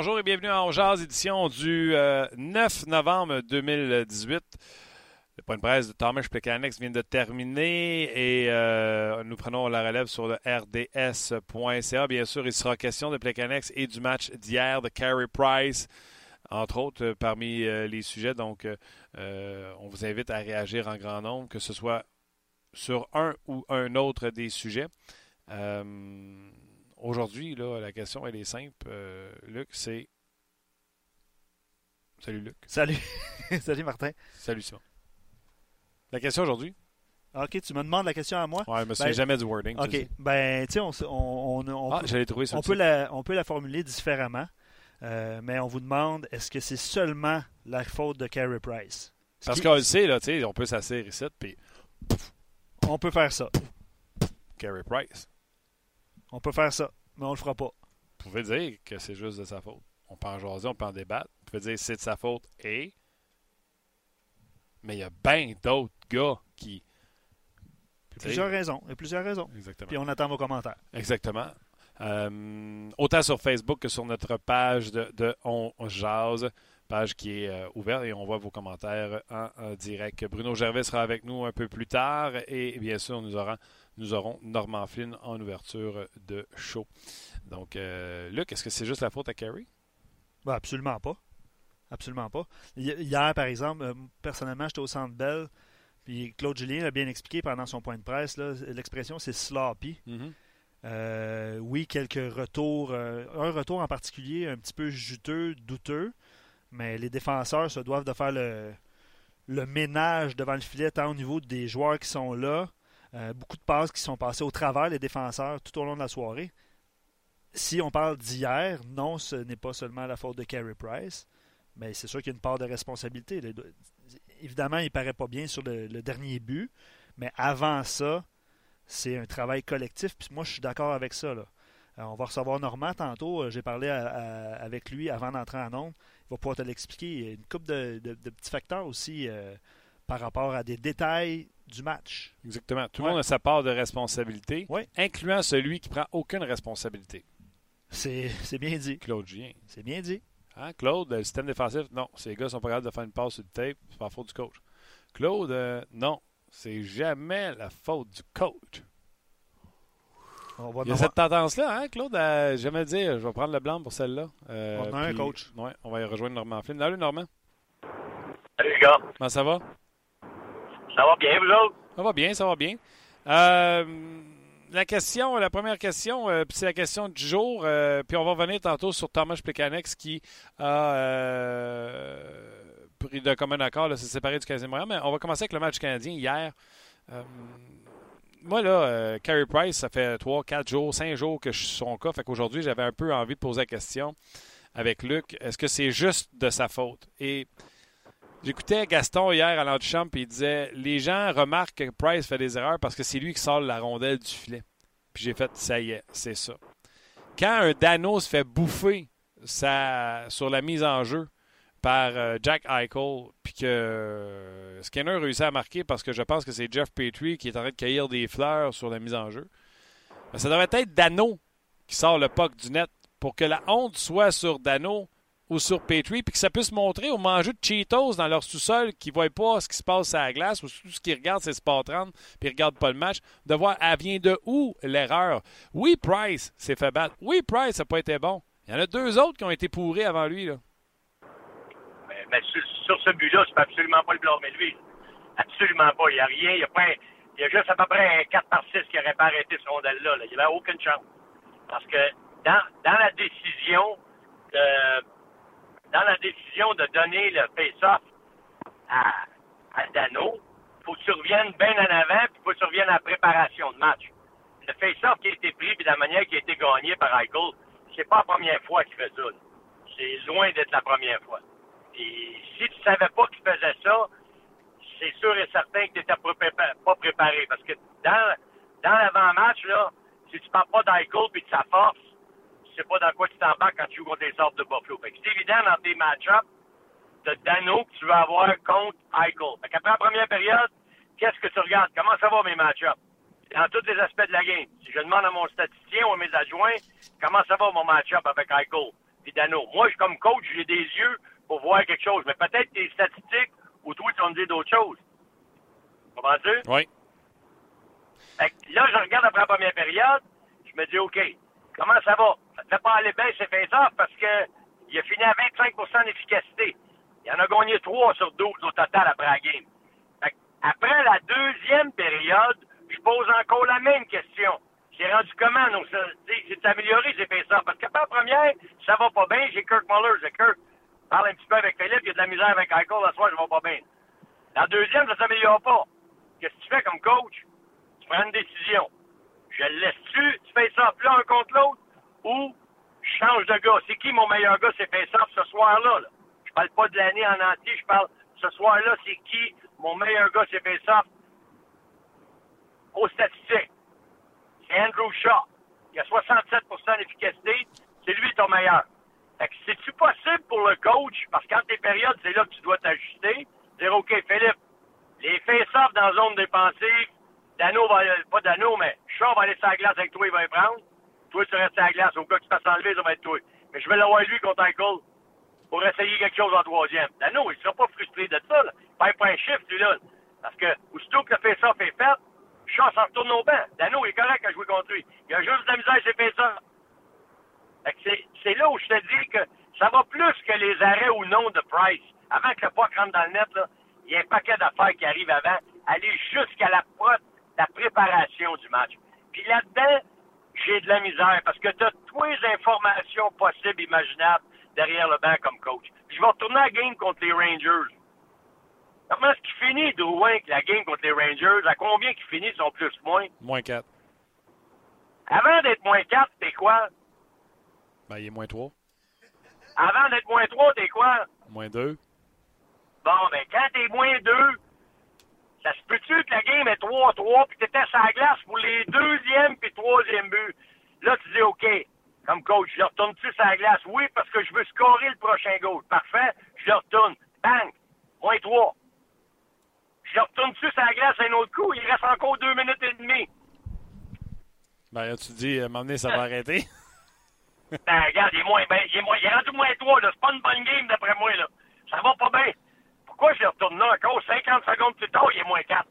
Bonjour et bienvenue en Jazz, édition du 9 euh, novembre 2018. Le point de presse de Thomas Plekanec vient de terminer et euh, nous prenons la relève sur le rds.ca. Bien sûr, il sera question de Plekanec et du match d'hier de Carey Price, entre autres, euh, parmi les sujets. Donc, on vous invite à réagir en grand nombre, que ce soit sur un ou un autre des sujets. Aujourd'hui, là, la question, elle est simple. Euh, Luc, c'est. Salut, Luc. Salut. Salut, Martin. Salut, Simon. La question aujourd'hui? OK, tu me demandes la question à moi? Oui, mais ben, jamais du wording. OK, ben, tu sais, on, on, on, ah, peut, trouvé on, peut la, on peut la formuler différemment, euh, mais on vous demande est-ce que c'est seulement la faute de Carey Price? Parce qu'on le sait, là, tu sais, on peut s'asseoir ici, puis. On peut faire ça. Carey Price. On peut faire ça, mais on le fera pas. Vous pouvez dire que c'est juste de sa faute. On peut en jaser, on peut en débattre. Vous pouvez dire que c'est de sa faute et. Mais il y a bien d'autres gars qui. Il y a plusieurs raisons. Il y a plusieurs raisons. Exactement. Puis on attend vos commentaires. Exactement. Euh, autant sur Facebook que sur notre page de, On Jase, page qui est euh, ouverte et on voit vos commentaires en, direct. Bruno Gervais sera avec nous un peu plus tard et bien sûr, nous aurons nous aurons Norman Flynn en ouverture de show. Donc, euh, Luc, est-ce que c'est juste la faute à Kerry? Ben, absolument pas. Absolument pas. Hier, par exemple, euh, personnellement, j'étais au Centre Bell, puis Claude Julien l'a bien expliqué pendant son point de presse. L'expression, c'est sloppy. Mm-hmm. Euh, oui, quelques retours. un retour en particulier un petit peu juteux, douteux, mais les défenseurs se doivent de faire le, le ménage devant le filet, tant au niveau des joueurs qui sont là, euh, beaucoup de passes qui sont passées au travers des défenseurs tout au long de la soirée. Si on parle d'hier, non, ce n'est pas seulement la faute de Carey Price, mais c'est sûr qu'il y a une part de responsabilité. Évidemment, il ne paraît pas bien sur le, dernier but, mais avant ça, c'est un travail collectif. Puis moi, je suis d'accord avec ça. Euh, on va recevoir Normand tantôt. Euh, j'ai parlé avec lui avant d'entrer en nombre. Il va pouvoir te l'expliquer. Il y a une couple de, petits facteurs aussi par rapport à des détails du match. Exactement. Tout le monde a sa part de responsabilité, incluant celui qui prend aucune responsabilité. C'est bien dit. Claude Gien. C'est bien dit. Hein, Claude, le système défensif, non. Ces gars sont pas capables de faire une passe sur le tape, c'est pas la faute du coach. Claude, euh, non. C'est jamais la faute du coach. Il y a cette tendance-là, hein, Claude, à jamais dire je vais prendre le blanc pour celle-là. Euh, on a un coach. Ouais, on va y rejoindre Normand Flynn. Salut, Normand. Salut, les gars. Comment ça va? Ça va bien, vous autres? Ça va bien, ça va bien. Euh, la question, la première question, euh, c'est la question du jour. Euh, puis on va revenir tantôt sur Thomas Plekanex qui a pris de commun accord, s'est séparé du Canadien. Mais on va commencer avec le match canadien hier. moi, là, Carey Price, ça fait 3, 4 jours, 5 jours que je suis son cas. Fait qu'aujourd'hui, j'avais un peu envie de poser la question avec Luc. Est-ce que c'est juste de sa faute? J'écoutais Gaston hier à l'antichambre et il disait Les gens remarquent que Price fait des erreurs parce que c'est lui qui sort la rondelle du filet. Puis j'ai fait Ça y est, c'est ça. Quand un Dano se fait bouffer sur la mise en jeu par euh, Jack Eichel, puis que euh, Skinner réussit à marquer parce que je pense que c'est Jeff Petrie qui est en train de cueillir des fleurs sur la mise en jeu, ben, ça devrait être Dano qui sort le puck du net pour que la honte soit sur Dano ou sur Petrie, puis que ça puisse montrer aux mangeux de Cheetos dans leur sous-sol qui ne voient pas ce qui se passe à la glace, ou tout ce qu'ils regardent, c'est Sport 30, puis ils ne regardent pas le match, de voir, elle vient de où l'erreur? Oui, Price s'est fait battre. Oui, Price n'a pas été bon. Il y en a deux autres qui ont été pourris avant lui. Là. Mais, sur, ce but-là, tu peux absolument pas le blâmer lui. Absolument pas. Il n'y a rien. Il y a, pas, il y a juste à peu près un 4 par 6 qui n'aurait pas arrêté ce rondelle-là. Là. Il n'y avait aucune chance. Parce que dans, dans la décision de dans la décision de donner le face-off à, à Dano, faut que tu reviennes bien en avant, puis faut que tu reviennes à la préparation de match. Le face-off qui a été pris, puis la manière qui a été gagné par Eichel, c'est pas la première fois qu'il fait ça. C'est loin d'être la première fois. Et si tu savais pas qu'il faisait ça, c'est sûr et certain que tu n'étais pas préparé. Parce que dans, dans l'avant-match, là, si tu parles pas d'Eichel puis de sa force, sais pas dans quoi tu t'embarques quand tu joues contre les ordres de Buffalo. c'est évident dans tes match-ups de Dano que tu vas avoir contre Eichel. Fait qu'après la première période, qu'est-ce que tu regardes? Comment ça va mes match-ups? Dans tous les aspects de la game. Si je demande à mon statisticien ou à mes adjoints, comment ça va mon match-up avec Eichel puis Dano? Moi, je, comme coach, j'ai des yeux pour voir quelque chose. Mais peut-être tes statistiques ou toi, tu vas me dire d'autres choses. Comprends-tu? Oui. Fait que là, je regarde après la première période, je me dis, OK, comment ça va? Ça ne fait pas aller bien c'est fait parce que il a fini à 25% d'efficacité. Il en a gagné 3 sur 12 au total après la game. Fait après la deuxième période, je pose encore la même question. J'ai rendu comment? Donc, c'est amélioré, fait ça. Parce qu'après la première, ça va pas bien. J'ai Kirk Muller. J'ai Kirk. Parle un petit peu avec Philippe. Il y a de la misère avec Michael. La soir, je vais pas bien. La deuxième, ça s'améliore pas. Qu'est-ce que tu fais comme coach? Tu prends une décision. Je le laisse-tu? Tu fais ça là un contre l'autre? Ou je change de gars? C'est qui mon meilleur gars? C'est ça ce soir-là. Là. Je parle pas de l'année en entier. Je parle ce soir-là, c'est qui mon meilleur gars? C'est ça aux statistiques. C'est Andrew Shaw. Il a 67% d'efficacité. C'est lui ton meilleur. Fait que c'est-tu possible pour le coach, parce qu'en tes périodes, c'est là que tu dois t'ajuster, dire, OK, Philippe, les face-off dans la zone défensive, Dano va, pas Dano, mais Shaw va aller sur la glace avec toi, il va y prendre. Toi, tu restes sur la glace. Au cas que tu passes enlever, ça va être toi. Mais je vais l'avoir lui contre Michael pour essayer quelque chose en troisième. Dano, il sera pas frustré de ça, là. Il pas un chiffre, lui, là. Parce que, aussitôt que le face-off est fait, Shaw s'en retourne au banc. Dano est correct à jouer contre lui. Il a juste de la misère ses face-off. C'est là où je te dis que ça va plus que les arrêts ou non de Price. Avant que le puck rentre dans le net, là, il y a un paquet d'affaires qui arrivent avant, aller jusqu'à la, la préparation du match. Puis là-dedans, j'ai de la misère parce que tu as toutes les informations possibles, imaginables derrière le banc comme coach. Puis je vais retourner à la game contre les Rangers. Comment est-ce qu'il finit, Drouin, la game contre les Rangers? À combien qu'il finit son plus-moins? Moins? 4. Avant d'être moins 4, c'est quoi? Ben, il est moins 3. Avant d'être moins 3, t'es quoi? Moins 2. Bon, ben, quand t'es moins 2, ça se peut-tu que la game est 3-3 puis t'étais sur la glace pour les deuxième puis troisième buts? Là, tu dis, OK, comme coach, je retourne-tu sur la glace? Oui, parce que je veux scorer le prochain goal. Parfait, je le retourne. Bang! Moins 3. Je retourne-tu sur la glace un autre coup? Il reste encore deux minutes et demie. Ben, là, tu dis, moment donné, ça va arrêter. ben, regarde, il est, moins, ben, il est, moins, il est rendu moins 3, là. C'est pas une bonne game, d'après moi, là. Ça va pas bien. Pourquoi je retourne là encore? 50 secondes plus tard, il est moins 4.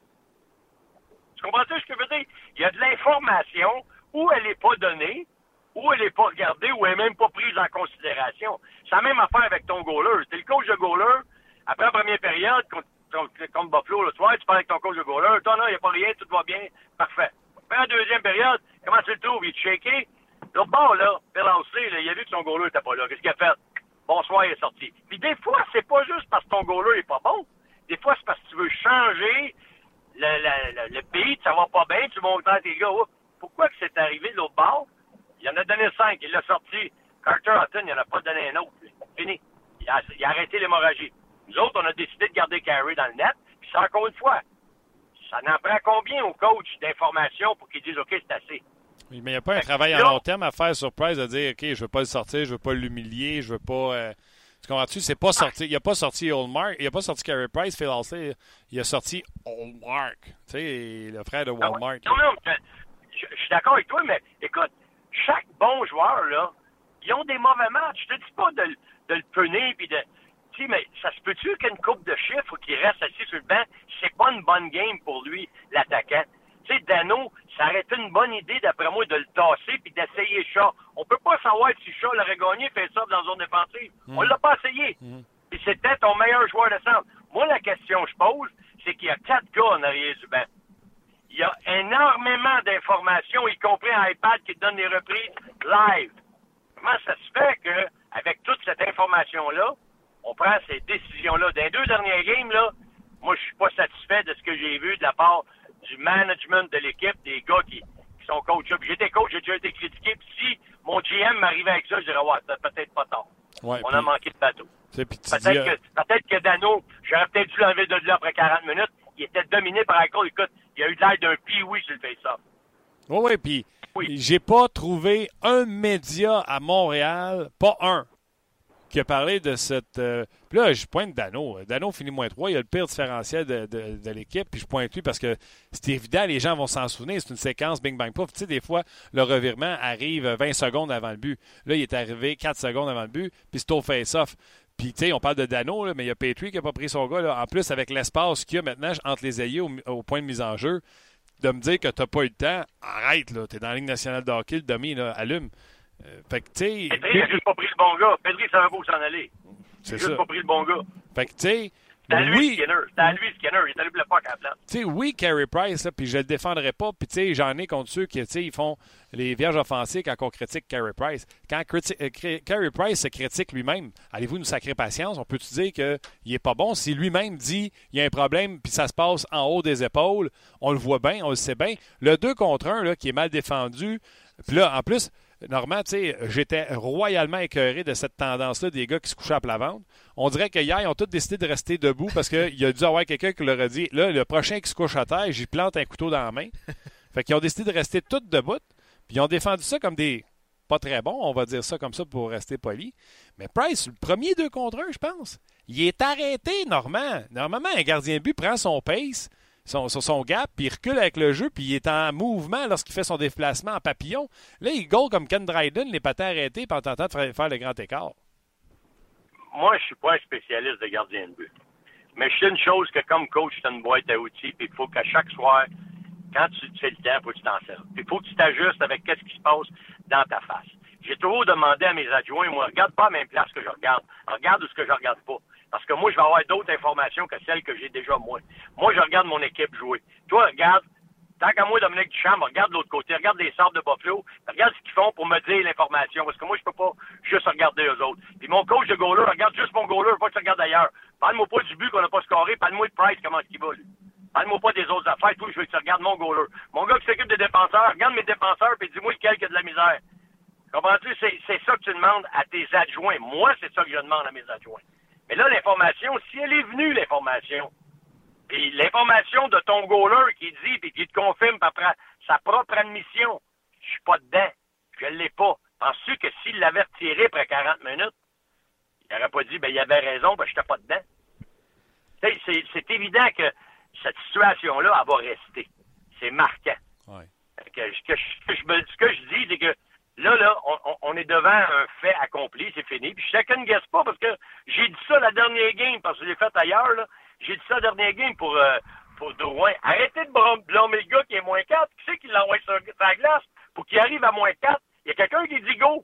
Tu comprends ce que je veux dire? Il y a de l'information où elle n'est pas donnée, où elle n'est pas regardée, où elle n'est même pas prise en considération. C'est la même affaire avec ton goaler. T'es le coach de goaler. Après la première période, contre Buffalo le soir, tu parles avec ton coach de goaler. Toi, non, il n'y a pas rien, tout va bien. Parfait. Après la deuxième période, comment tu le trouves? Il est shaké? L'autre bord, là, Perlancé, là, il a vu que son goaler n'était pas là. Qu'est-ce qu'il a fait? Bonsoir, il est sorti. Puis des fois, c'est pas juste parce que ton goaler est pas bon. Des fois, c'est parce que tu veux changer le, le, le, beat, ça va pas bien, tu montres à tes gars. pourquoi que c'est arrivé de l'autre bord? Il en a donné cinq, il l'a sorti. Carter Hutton, il en a pas donné un autre. Fini. Il a, arrêté l'hémorragie. Nous autres, on a décidé de garder Carey dans le net. Puis c'est encore une fois, ça n'en prend combien au coach d'informations pour qu'ils disent OK, c'est assez? Oui, mais il n'y a pas un travail à long terme à faire sur Price de dire OK, je ne veux pas le sortir, je ne veux pas l'humilier, je veux pas. Euh... Tu comprends-tu? C'est pas sorti. Il n'a pas sorti Oldmark, il n'a pas sorti Carey Price, Phil Halsey, il a sorti Oldmark. Tu sais, le frère de ah Walmart. Non, non, je, je suis d'accord avec toi, mais écoute, chaque bon joueur, là, ils ont des mauvais matchs. Je te dis pas de, de le punir puis de. Tu sais, mais ça se peut-tu qu'une coupe de chiffres qui reste assis sur le banc, c'est pas une bonne game pour lui, l'attaquant? Tu sais, Dano, ça aurait été une bonne idée, d'après moi, de le tasser puis d'essayer Shaw. On peut pas savoir si Shaw l'aurait gagné fait ça dans zone défensive. On l'a pas essayé. Puis c'était ton meilleur joueur de centre. Moi, la question que je pose, c'est qu'il y a quatre gars en arrière du banc. Il y a énormément d'informations, y compris un iPad qui donne des reprises live. Comment ça se fait que, avec toute cette information-là, on prend ces décisions-là? Dans les deux dernières games, là, moi, je suis pas satisfait de ce que j'ai vu de la part du management de l'équipe, des gars qui, qui sont coachs. J'étais coach, j'ai déjà été critiqué. Puis si mon GM m'arrivait avec ça, je dirais, ouais, c'est peut-être pas tard. Ouais, On a manqué de bateau. Peut-être dis, euh, que, peut-être que Dano, j'aurais peut-être dû l'enlever de là après 40 minutes. Il était dominé par Eichel. Écoute, il a eu l'air d'un pee-wee sur le face-off. Oui, oui, puis Oui. j'ai pas trouvé un média à Montréal, pas un, qui a parlé de cette. euh, Puis là, je pointe Dano. Dano finit moins 3. Il a le pire différentiel de, de- l'équipe. Puis je pointe lui parce que c'est évident, les gens vont s'en souvenir. C'est une séquence bing bang pouf. Tu sais, des fois, le revirement arrive 20 secondes avant le but. Là, il est arrivé 4 secondes avant le but. Puis c'est au face-off. Puis, tu sais, on parle de Dano, mais il y a Petrie qui n'a pas pris son gars. En plus, avec l'espace qu'il y a maintenant entre les ailiers au, au point de mise en jeu, de me dire que tu n'as pas eu le temps, arrête, là. Tu es dans la Ligue nationale de hockey, le demi, là, allume. Euh, fait que, tu sais, Pedri n'a juste pas pris le bon gars. Pedri savait pas où s'en aller. Il c'est juste ça. pas pris le bon gars. Fait que, tu sais, C'était à lui, oui, Skinner. C'était à lui, Skinner. Il est allé le fuck à la place. tu sais, oui, Carey Price, là, puis je le défendrai pas. Puis, tu sais, j'en ai contre ceux qui, tu sais, ils font les vierges offensives quand on critique Carey Price. Quand euh, Carey Price se critique lui-même, allez-vous nous sacrer patience? On peut-tu dire qu'il est pas bon? Si lui-même dit il y a un problème, puis ça se passe en haut des épaules, on le voit bien, on le sait bien. Le 2 contre 1, là, qui est mal défendu, puis là, en plus, Normand, tu sais, j'étais royalement écœuré de cette tendance-là des gars qui se couchaient à plat ventre. On dirait que hier, ils ont tous décidé de rester debout parce qu'il y a dû avoir quelqu'un qui leur a dit là, le prochain qui se couche à terre, j'y plante un couteau dans la main. fait qu'ils ont décidé de rester tous debout. Puis ils ont défendu ça comme des pas très bons, on va dire ça comme ça pour rester poli. Mais Price, le premier deux contre un, je pense, il est arrêté, Normand. Normalement, un gardien de but prend son pace, son, son, gap, puis il recule avec le jeu, puis il est en mouvement lorsqu'il fait son déplacement en papillon. Là, il goal comme Ken Dryden, les patins arrêtés, puis en tentant de faire, le grand écart. Moi, je suis pas un spécialiste de gardien de but. Mais je sais une chose que comme coach, as une boîte à outils, puis il faut qu'à chaque soir, quand tu fais le temps, il faut que tu t'en sers. Puis il faut que tu t'ajustes avec qu'est-ce qui se passe dans ta face. J'ai toujours demandé à mes adjoints, moi, regarde pas à la même place que je regarde. Regarde où ce que je regarde pas. Parce que moi, je vais avoir d'autres informations que celles que j'ai déjà moi. Moi, je regarde mon équipe jouer. Toi, regarde, tant qu'à moi, Dominique Duchamp, regarde de l'autre côté, regarde les sables de Buffalo, regarde ce qu'ils font pour me dire l'information. Parce que moi, je peux pas juste regarder eux autres. Puis mon coach de goaler, regarde juste mon goaler, pas que tu regardes ailleurs. Parle-moi pas du but qu'on n'a pas scoré, parle-moi de Price, comment est-ce qu'il va, lui. Parle-moi pas des autres affaires, toi, je veux que tu regardes mon goaler. Mon gars qui s'occupe des défenseurs, regarde mes défenseurs, puis dis-moi lequel qui a de la misère. Comprends-tu? C'est ça que tu demandes à tes adjoints. Moi, c'est ça que je demande à mes adjoints. Mais là, l'information, si elle est venue, l'information, puis l'information de ton goaler qui dit, puis qui te confirme par sa propre admission, je suis pas dedans, je l'ai pas. Penses-tu que s'il l'avait retiré après 40 minutes, il n'aurait pas dit, ben, il avait raison, ben, j'étais pas dedans? C'est, c'est évident que cette situation-là, elle va rester. C'est marquant. Ouais. Que je, que je ce que je dis, c'est que là, là, on, est devant un fait accompli, c'est fini. Puis chacun ne guesse pas parce que j'ai dit ça la dernière game, parce que je l'ai fait ailleurs, là. J'ai dit ça la dernière game pour, euh, pour Drouin. Arrêtez de blâmer le gars qui est moins 4. Qui c'est qui l'envoie sur sur la glace pour qu'il arrive à moins 4? Il y a quelqu'un qui dit go.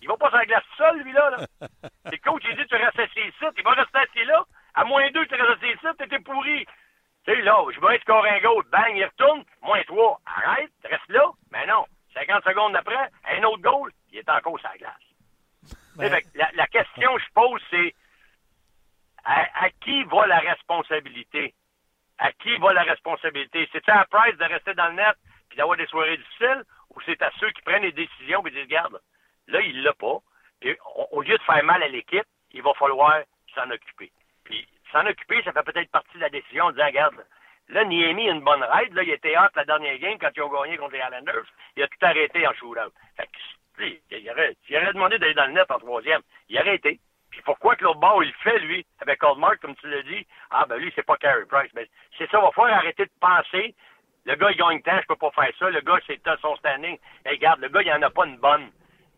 Il va pas sur la glace seul, lui-là. Là. C'est le coach, il dit tu restes assis ici. Il va rester assis là. À moins 2, tu restes assis ici, t'étais pourri. Tu sais, là, je vais être goal. Bang, il retourne. Moins 3. Arrête, reste là. Mais non. 50 secondes après, un autre goal, il est encore sur la glace. Fait que la, la question que je pose, c'est à, à qui va la responsabilité? À qui va la responsabilité? C'est-tu à Price de rester dans le net puis d'avoir des soirées difficiles ou c'est à ceux qui prennent les décisions et disent, regarde, là, il l'a pas. Et au, lieu de faire mal à l'équipe, il va falloir s'en occuper. Puis s'en occuper, ça fait peut-être partie de la décision de dire, regarde, là, Niemi a une bonne raide. Là, il était hâte la dernière game quand ils ont gagné contre les Islanders. Il a tout arrêté en shootout. Fait que, il aurait, il aurait demandé d'aller dans le net en troisième. Il aurait été. Puis pourquoi que l'autre bord, il le fait, lui, avec Oldmark, comme tu l'as dit? Ah, ben lui, c'est pas Carey Price. Mais c'est ça, il va falloir arrêter de penser. Le gars, il gagne temps, je peux pas faire ça. Le gars, c'est son standing. Regarde, le gars, il en a pas une bonne.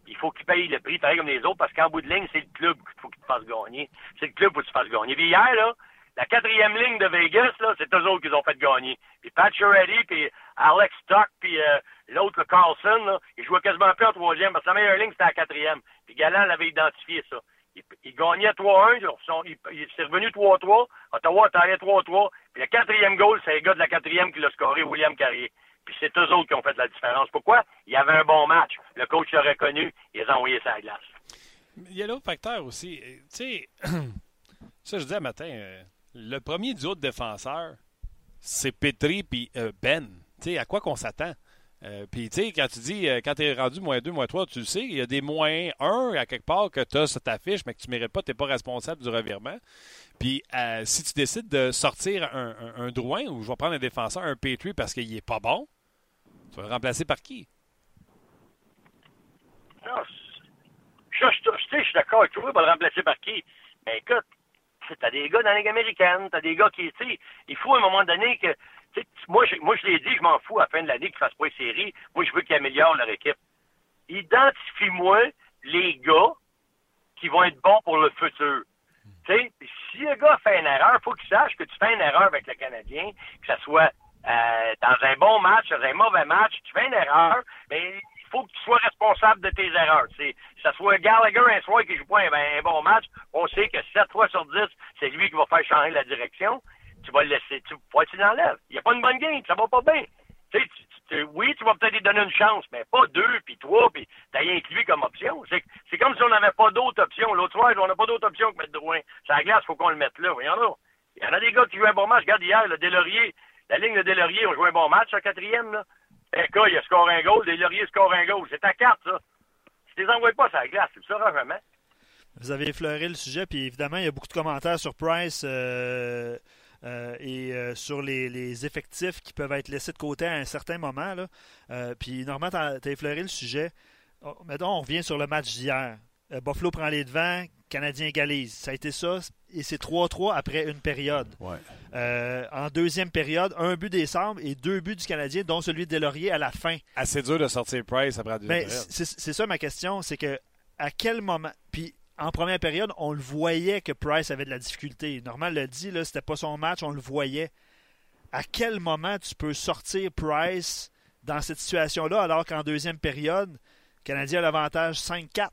Il faut qu'il paye le prix, pareil comme les autres, parce qu'en bout de ligne, c'est le club qu'il faut qu'il te fasse gagner. C'est le club que tu fasses gagner. Puis hier, là, la quatrième ligne de Vegas, c'est eux autres qui ont fait gagner. Puis Pat Reddy, puis Alex Stock, puis euh, l'autre, le Carlson, là, ils jouaient quasiment plus en troisième, parce que la meilleure ligne, c'était la quatrième. Puis Galland l'avait identifié, ça. Il, il gagnait 3-1, il, il s'est revenu 3-3, Ottawa taillé 3-3, puis le quatrième goal, c'est le gars de la quatrième qui l'a scoré, William Carrier. Puis c'est eux autres qui ont fait la différence. Pourquoi? Il y avait un bon match. Le coach l'a reconnu, il les a envoyés sur la glace. Il y a l'autre facteur aussi. Tu sais, ça, je disais matin, euh, le premier duo de défenseurs, c'est Petri puis euh, Ben. Tu sais, à quoi qu'on s'attend? Euh, puis, quand tu dis, quand tu es rendu moins 2, moins 3, tu le sais, il y a des moins 1 à quelque part que tu as sur ta fiche, mais que tu ne mérites pas, tu n'es pas responsable du revirement. Puis, si tu décides de sortir un, un, Drouin, ou je vais prendre un défenseur, un Petri, parce qu'il n'est pas bon, tu vas le remplacer par qui? Non, je, je, suis d'accord avec toi, il va le remplacer par qui? Mais écoute, t'as des gars dans la Ligue américaine, t'as des gars qui, tu sais, il faut à un moment donné que, moi, je, moi, je l'ai dit, je m'en fous à la fin de l'année qu'ils fassent pas une série. Moi, je veux qu'ils améliorent leur équipe. Identifie-moi les gars qui vont être bons pour le futur. Tu sais, si le gars fait une erreur, faut qu'il sache que tu fais une erreur avec le Canadien, que ce soit euh, dans un bon match, dans un mauvais match, tu fais une erreur, mais faut que tu sois responsable de tes erreurs. C'est, que ce soit Gallagher un soir qui joue pas un, bon match, on sait que 7 fois sur 10, c'est lui qui va faire changer la direction. Tu vas le laisser, tu, faut tu l'enlèves. Il n'y a pas une bonne game, ça va pas bien. Tu oui, tu vas peut-être lui donner une chance, mais pas deux, puis trois, puis t'as rien que lui comme option. C'est, c'est comme si on n'avait pas d'autres options. L'autre soir, on n'a pas d'autre option que mettre Drouin. Ça la glace, faut qu'on le mette là. Il y en a. Il y en a des gars qui jouent un bon match. Regarde hier, le la ligne de Delaurier ont joué un bon match, en quatrième, là. Eka, il a score un goal, des Lauriers score un goal. C'est ta carte, ça. Tu les envoies pas sur la glace, tu le sauras jamais. Vous avez effleuré le sujet, puis évidemment, il y a beaucoup de commentaires sur Price euh, euh, et euh, sur les, effectifs qui peuvent être laissés de côté à un certain moment. Puis, normalement, tu as, effleuré le sujet. Oh, mettons, on revient sur le match d'hier. Buffalo prend les devants, Canadien égalise. Ça a été ça, et c'est 3-3 après une période. Euh, en deuxième période, un but des Sabres et deux buts du Canadien, dont celui de Delaurier à la fin. Assez dur de sortir Price après la deuxième ben, période. C'est ça ma question, c'est que à quel moment. Puis en première période, on le voyait que Price avait de la difficulté. Normal le dit, c'était pas son match, on le voyait. À quel moment tu peux sortir Price dans cette situation-là alors qu'en deuxième période, le Canadien a l'avantage 5-4?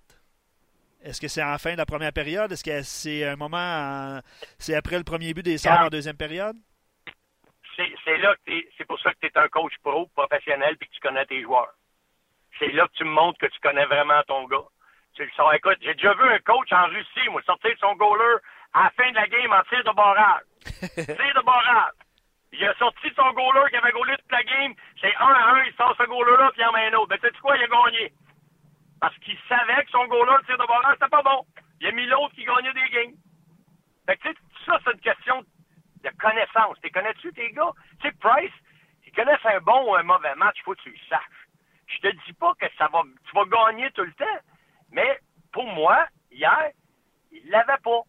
Est-ce que c'est en fin de la première période? Est-ce que c'est un moment, c'est après le premier but des Sabres en deuxième période? C'est là que c'est pour ça que tu es un coach pro, professionnel, puis que tu connais tes joueurs. C'est là que tu me montres que tu connais vraiment ton gars. Tu le sors. Écoute, j'ai déjà vu un coach en Russie, moi, sortir de son goaler à la fin de la game en tir de barrage. tir de barrage. Il a sorti de son goaler qui avait goalé toute la game. C'est un à un, il sort ce goaler-là, puis il en met un autre. Mais ben, sais-tu quoi? Il a gagné? Parce qu'il savait que son goaler de tir de barrage, c'était pas bon. Il a mis l'autre qui gagnait des games. Fait que, ça, c'est une question de connaissance. Tu connais-tu tes gars? Tu sais, Price, ils connaissent un bon ou un mauvais match, il faut que tu le saches. Je te dis pas que ça va, tu vas gagner tout le temps, mais pour moi, hier, il l'avait pas.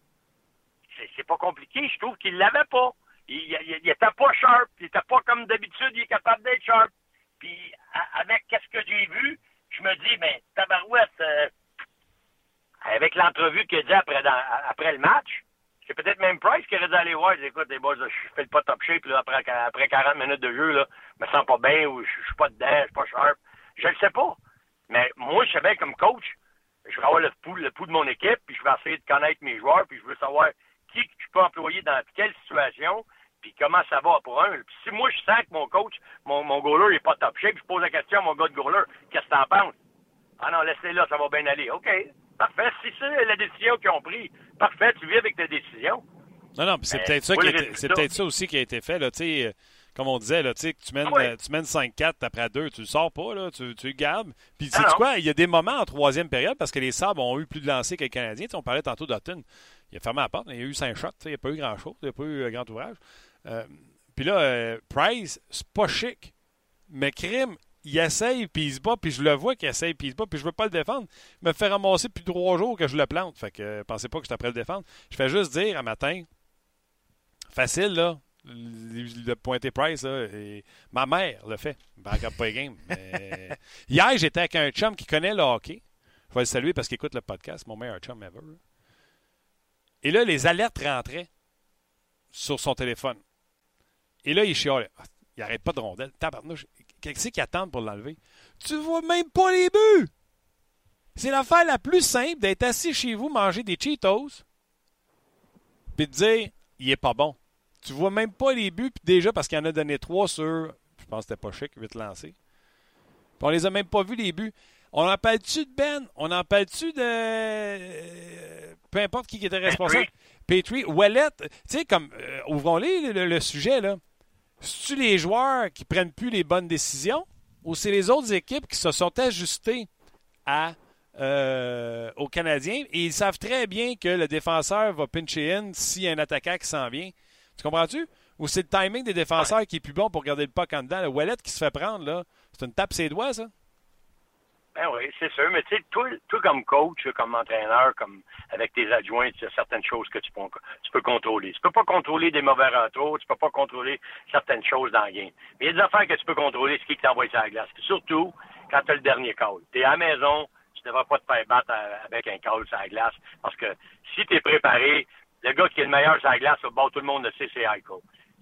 C'est pas compliqué, je trouve qu'il l'avait pas. Il, il, il, était pas sharp, il était pas comme d'habitude, il est capable d'être sharp. Puis avec qu'est-ce que j'ai vu, je me dis, mais Tabarouette, euh, avec l'entrevue qu'il a dit après, après le match, c'est peut-être même Price qui aurait dû aller voir. Écoute, les boys, je fais le pas top shape après, après 40 minutes de jeu, là, je me sens pas bien ou je, suis pas dedans, je suis pas sharp. Je le sais pas. Mais moi, je sais bien comme coach, je vais avoir le pouls, le pouls de mon équipe, puis je vais essayer de connaître mes joueurs, puis je veux savoir qui je peux employer dans quelle situation, puis comment ça va pour un? Puis si moi, je sens que mon coach, mon, mon goaler, n'est pas top shape, je pose la question à mon gars de goaler, qu'est-ce que t'en penses? Ah non, laisse-les là, ça va bien aller. OK, parfait. Si c'est la décision qu'ils ont prise, parfait, tu vis avec ta décision. Non, non, c'est peut-être ça, c'est peut-être ça aussi qui a été fait. Là, sais, euh, comme on disait, là, tu mènes, ah euh, tu mènes 5-4 après 2, tu le sors pas, là, tu, tu le gardes. Puis, tu sais ah quoi, il y a des moments en troisième période parce que les Sabres ont eu plus de lancers que les Canadiens. on parlait tantôt d'Otton. Il a fermé la porte, il y a eu 5 shots, il n'y a pas eu grand-chose, il n'y a pas eu grand ouvrage. Euh, puis là, euh, Price, c'est pas chic. Mais Crime, il essaye, puis il se bat, puis je le vois qu'il essaye, puis il se bat, puis je veux pas le défendre. Il me fait ramasser depuis trois jours que je le plante. Fait que euh, pensez pas que je suis après le défendre. Je fais juste dire un matin, facile, là, le pointer Price, là, et ma mère le fait. Backup pas game. Hier, j'étais avec un chum qui connaît le hockey. Je vais le saluer parce qu'il écoute le podcast, mon meilleur chum ever. Et là, les alertes rentraient sur son téléphone. Et là, il chiale. Il n'arrête pas de rondelle. Tabarnouche. Qu'est-ce qu'il attend pour l'enlever? Tu vois même pas les buts! C'est l'affaire la plus simple d'être assis chez vous, manger des Cheetos, puis de dire, il est pas bon. Tu vois même pas les buts, puis déjà parce qu'il en a donné trois sur, je pense que c'était pas chic, vite lancé. Puis on les a même pas vus, les buts. On en parle-tu de Ben? On en parle-tu de. Euh, peu importe qui était responsable? Petrie, Wallet, tu sais, comme. Euh, ouvrons-les le, sujet, là. C'est-tu les joueurs qui prennent plus les bonnes décisions ou c'est les autres équipes qui se sont ajustées à, euh, aux Canadiens? Et ils savent très bien que le défenseur va pincher in s'il y a un attaquant qui s'en vient? Tu comprends-tu? Ou c'est le timing des défenseurs qui est plus bon pour garder le puck en dedans? Le Wallet qui se fait prendre, là, c'est une tape ses doigts, ça? Ben oui, c'est sûr. Mais tu sais, toi, comme coach, comme entraîneur, comme avec tes adjoints, il y a certaines choses que tu peux, tu peux contrôler. Tu peux pas contrôler des mauvais retours, tu peux pas contrôler certaines choses dans le game. Mais il y a des affaires que tu peux contrôler, ce qui t'envoie sur la glace. surtout, quand tu as le dernier call. Tu es à la maison, tu ne devrais pas te faire battre avec un call sur la glace. Parce que si tu es préparé, le gars qui est le meilleur sur la glace, bon, tout le monde le sait, c'est Eichel.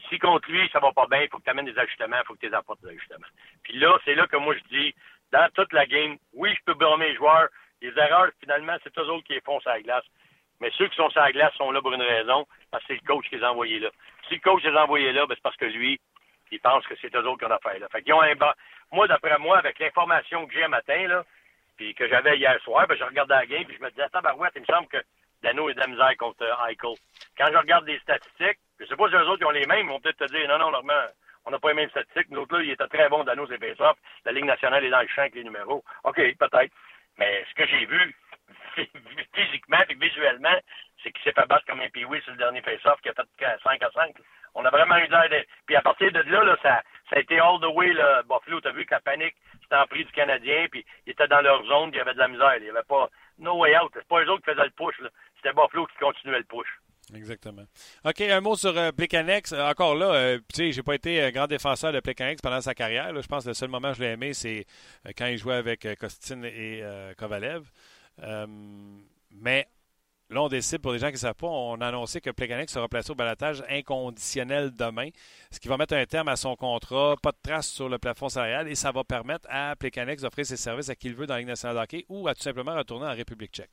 Si contre lui, ça va pas bien, il faut que tu amènes des ajustements, il faut que tu apportes des ajustements. Puis là, c'est là que moi je dis, dans toute la game, oui, je peux blâmer les joueurs. Les erreurs, finalement, c'est eux autres qui les font sur la glace. Mais ceux qui sont sur la glace sont là pour une raison, parce que c'est le coach qui les a envoyés là. Si le coach les a envoyés là, ben, c'est parce que lui, il pense que c'est eux autres qui ont affaire là. Fait qu'ils ont un Moi, d'après moi, avec l'information que j'ai matin, là, puis que j'avais hier soir, ben, je regardais la game, puis je me disais, attends, barouette, il me semble que Dano est de la misère contre euh, Eichel. Quand je regarde les statistiques, je sais pas si eux autres ont les mêmes, ils vont peut-être te dire, non, non, Normand, on n'a pas les mêmes statistiques. L'autre, là, il était très bon dans nos face La Ligue nationale est dans le champ avec les numéros. OK, peut-être. Mais ce que j'ai vu, physiquement et visuellement, c'est qu'il s'est fait battre comme un piouis sur le dernier face-off qui a fait 5 à 5. On a vraiment eu l'air de... Puis à partir de là, là ça, a été all the way. Là. Buffalo, t'as vu que la panique c'était en prix du Canadien, puis ils étaient dans leur zone, puis il y avait de la misère. Il n'y avait pas no way out. C'est pas eux autres qui faisaient le push. C'était Buffalo qui continuait le push. Exactement. OK, un mot sur euh, euh encore là, euh, tu sais, j'ai pas été un grand défenseur de Plekanex pendant sa carrière. Je pense que le seul moment où je l'ai aimé, c'est euh, quand il jouait avec Kostin et Kovalev. mais là, on décide, pour les gens qui ne savent pas, on a annoncé que Plekanex sera placé au balatage inconditionnel demain, ce qui va mettre un terme à son contrat, pas de trace sur le plafond salarial, et ça va permettre à Plekanex d'offrir ses services à qui il veut dans la Ligue nationale de hockey ou à tout simplement retourner en République tchèque.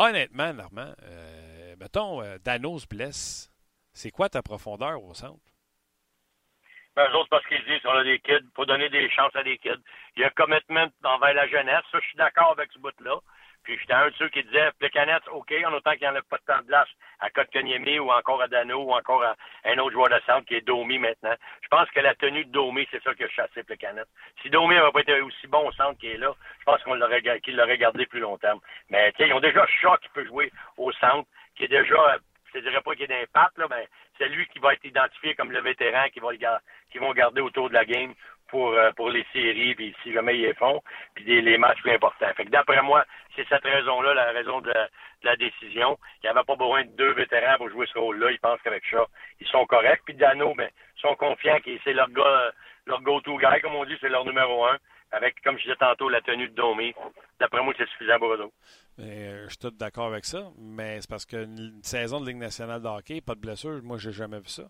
Honnêtement, Normand, euh, mettons, euh, Dano se blesse. C'est quoi ta profondeur au centre? Ben, eux autres, parce qu'ils disent on a des kids, il faut donner des chances à des kids. Il y a un commitment envers la jeunesse. Ça, je suis d'accord avec ce bout-là. Puis j'étais un de ceux qui disait Plecanet, OK, en autant qu'il a pas de temps de place à Kotkaniemi ou encore à Dano ou encore à un autre joueur de centre qui est Domi maintenant. Je pense que la tenue de Domi, c'est ça qui a chassé Plecanet. Si Domi n'avait pas été aussi bon au centre qu'il est là, je pense qu'on l'aurait qu'il l'aurait gardé plus longtemps. Mais ils ont déjà Shaw qui peut jouer au centre, qui est déjà je ne dirais pas qu'il est d'impact, là, mais c'est lui qui va être identifié comme le vétéran qui va le vont garder autour de la game pour, euh, pour les séries, puis si jamais ils les font, puis les matchs plus importants. Fait que d'après moi, c'est cette raison-là, la raison de la, décision. Il n'y avait pas besoin de deux vétérans pour jouer ce rôle-là. Ils pensent qu'avec ça, ils sont corrects. Puis Dano, ben, ils sont confiants que c'est leur gars, leur go-to guy, comme on dit, c'est leur numéro un. Avec, comme je disais tantôt, la tenue de Domé. D'après moi, c'est suffisant pour eux autres. Euh, je suis tout d'accord avec ça, mais c'est parce qu'une saison de Ligue nationale de hockey, pas de blessure, moi, j'ai jamais vu ça.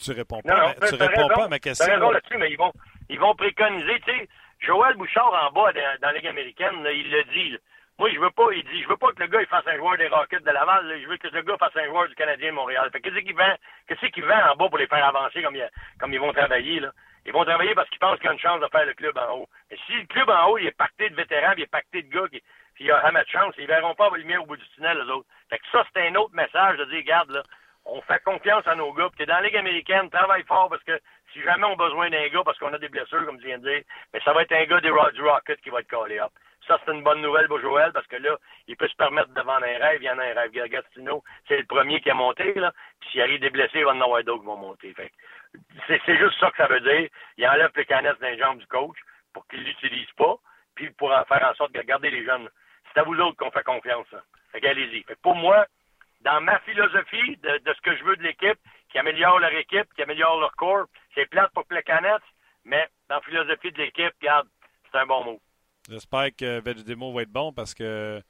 Tu réponds pas, tu réponds pas à ma question. Tu raison là-dessus, mais ils vont, ils vont préconiser, tu sais, Joël Bouchard en bas dans, la Ligue américaine, il le dit. Moi, je veux pas, il dit, je veux pas que le gars il fasse un joueur des Rockets de Laval, je veux que le gars fasse un joueur du Canadien de Montréal. Fait qu'est-ce qu'il vend, qu'est-ce vend en bas pour les faire avancer comme, ils vont travailler, là? Ils vont travailler parce qu'ils pensent qu'il y a une chance de faire le club en haut. Mais si le club en haut, il est pacté de vétérans, il est pacté de gars qui, puis il a jamais de chance, ils verront pas la lumière au bout du tunnel, les autres. Fait que ça, c'est un autre message de dire, regarde, là, on fait confiance à nos gars. Puis t'es dans la Ligue américaine, travaille fort parce que si jamais on a besoin d'un gars parce qu'on a des blessures, comme tu viens de dire, mais ça va être un gars des du Rocket qui va être collé up. Ça, c'est une bonne nouvelle pour Joël parce que là, il peut se permettre de un rêve. Il y en a un rêve. Gastino, c'est le premier qui a monté, là. Puis s'il arrive des blessés, il va en avoir d'autres qui vont monter. Fait c'est juste ça que ça veut dire. Il enlève les canettes d'un jambes du coach pour qu'il l'utilise pas, puis pour en faire en sorte de garder les jeunes. C'est à vous autres qu'on fait confiance. Ça. Fait qu'allez-y. Pour moi, dans ma philosophie de, ce que je veux de l'équipe, qui améliore leur équipe, qui améliore leur corps. C'est plate pour Plecanet, mais dans la philosophie de l'équipe, regarde, c'est un bon mot. J'espère que démo va être bon parce que,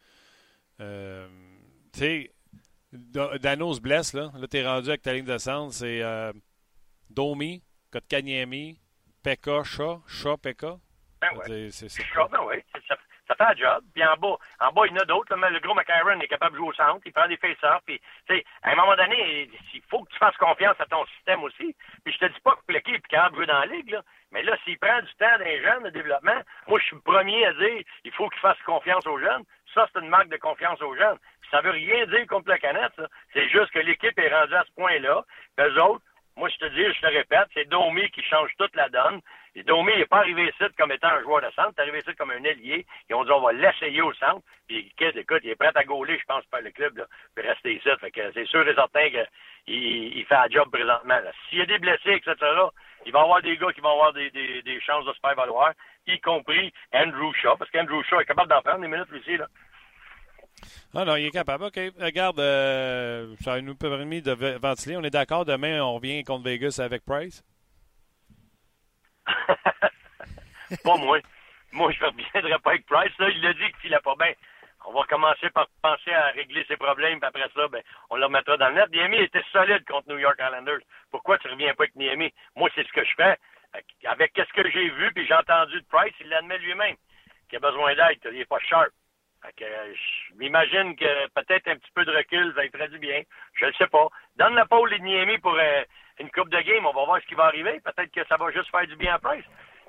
euh, tu sais, Dano se blesse, là. Là, t'es rendu avec ta ligne de centre. C'est euh, Domi, Kotkaniemi, Pekka, Chat, Chat, Pekka. Ben ouais. C'est, c'est, Chat, ben ouais. Ça, ça fait un job. Puis en bas, en bas, il y en a d'autres. Le gros McCarron est capable de jouer au centre. Il prend des face-offs. Puis, à un moment donné, il faut que tu fasses confiance à ton système aussi. Puis je te dis pas que l'équipe est capable de jouer dans la ligue, là. Mais là, s'il prend du temps d'un jeune de développement, moi, je suis le premier à dire il faut qu'il fasse confiance aux jeunes. Ça, c'est une marque de confiance aux jeunes. Puis ça veut rien dire contre le canette. C'est juste que l'équipe est rendue à ce point-là. Eux autres, moi, je te dis, je te répète, c'est Domi qui change toute la donne. Et Domi n'est pas arrivé ici comme étant un joueur de centre, il est arrivé ici comme un ailier. Ils ont dit, on va l'essayer au centre. Puis, écoute, il est prêt à gauler, je pense, par le club, là, puis rester ici. Fait que c'est sûr et certain qu'il il fait un job présentement. S'il y a des blessés, etc., il va y avoir des gars qui vont avoir des, chances de se faire valoir, y compris Andrew Shaw, parce qu'Andrew Shaw est capable d'en prendre des minutes ici, là. Ah non, il est capable. OK. Regarde, euh, ça nous permis de ventiler. On est d'accord. Demain, on revient contre Vegas avec Price. pas moi. Moi, je ne reviendrai pas avec Price. Là, il a dit qu'il filait pas bien. On va commencer par penser à régler ses problèmes, puis après ça, ben, on le remettra dans le net. Niemi était solide contre New York Islanders. Pourquoi tu reviens pas avec Niemi? Moi, c'est ce que je fais. Avec qu'est-ce que j'ai vu, puis j'ai entendu de Price, il l'admet lui-même, qu'il a besoin d'aide, qu'il n'est pas sharp. Euh, je m'imagine que peut-être un petit peu de recul, ça lui ferait du bien. Je ne sais pas. Donne la pôle et Niemi pour euh, coupe de game, on va voir ce qui va arriver. Peut-être que ça va juste faire du bien à Price.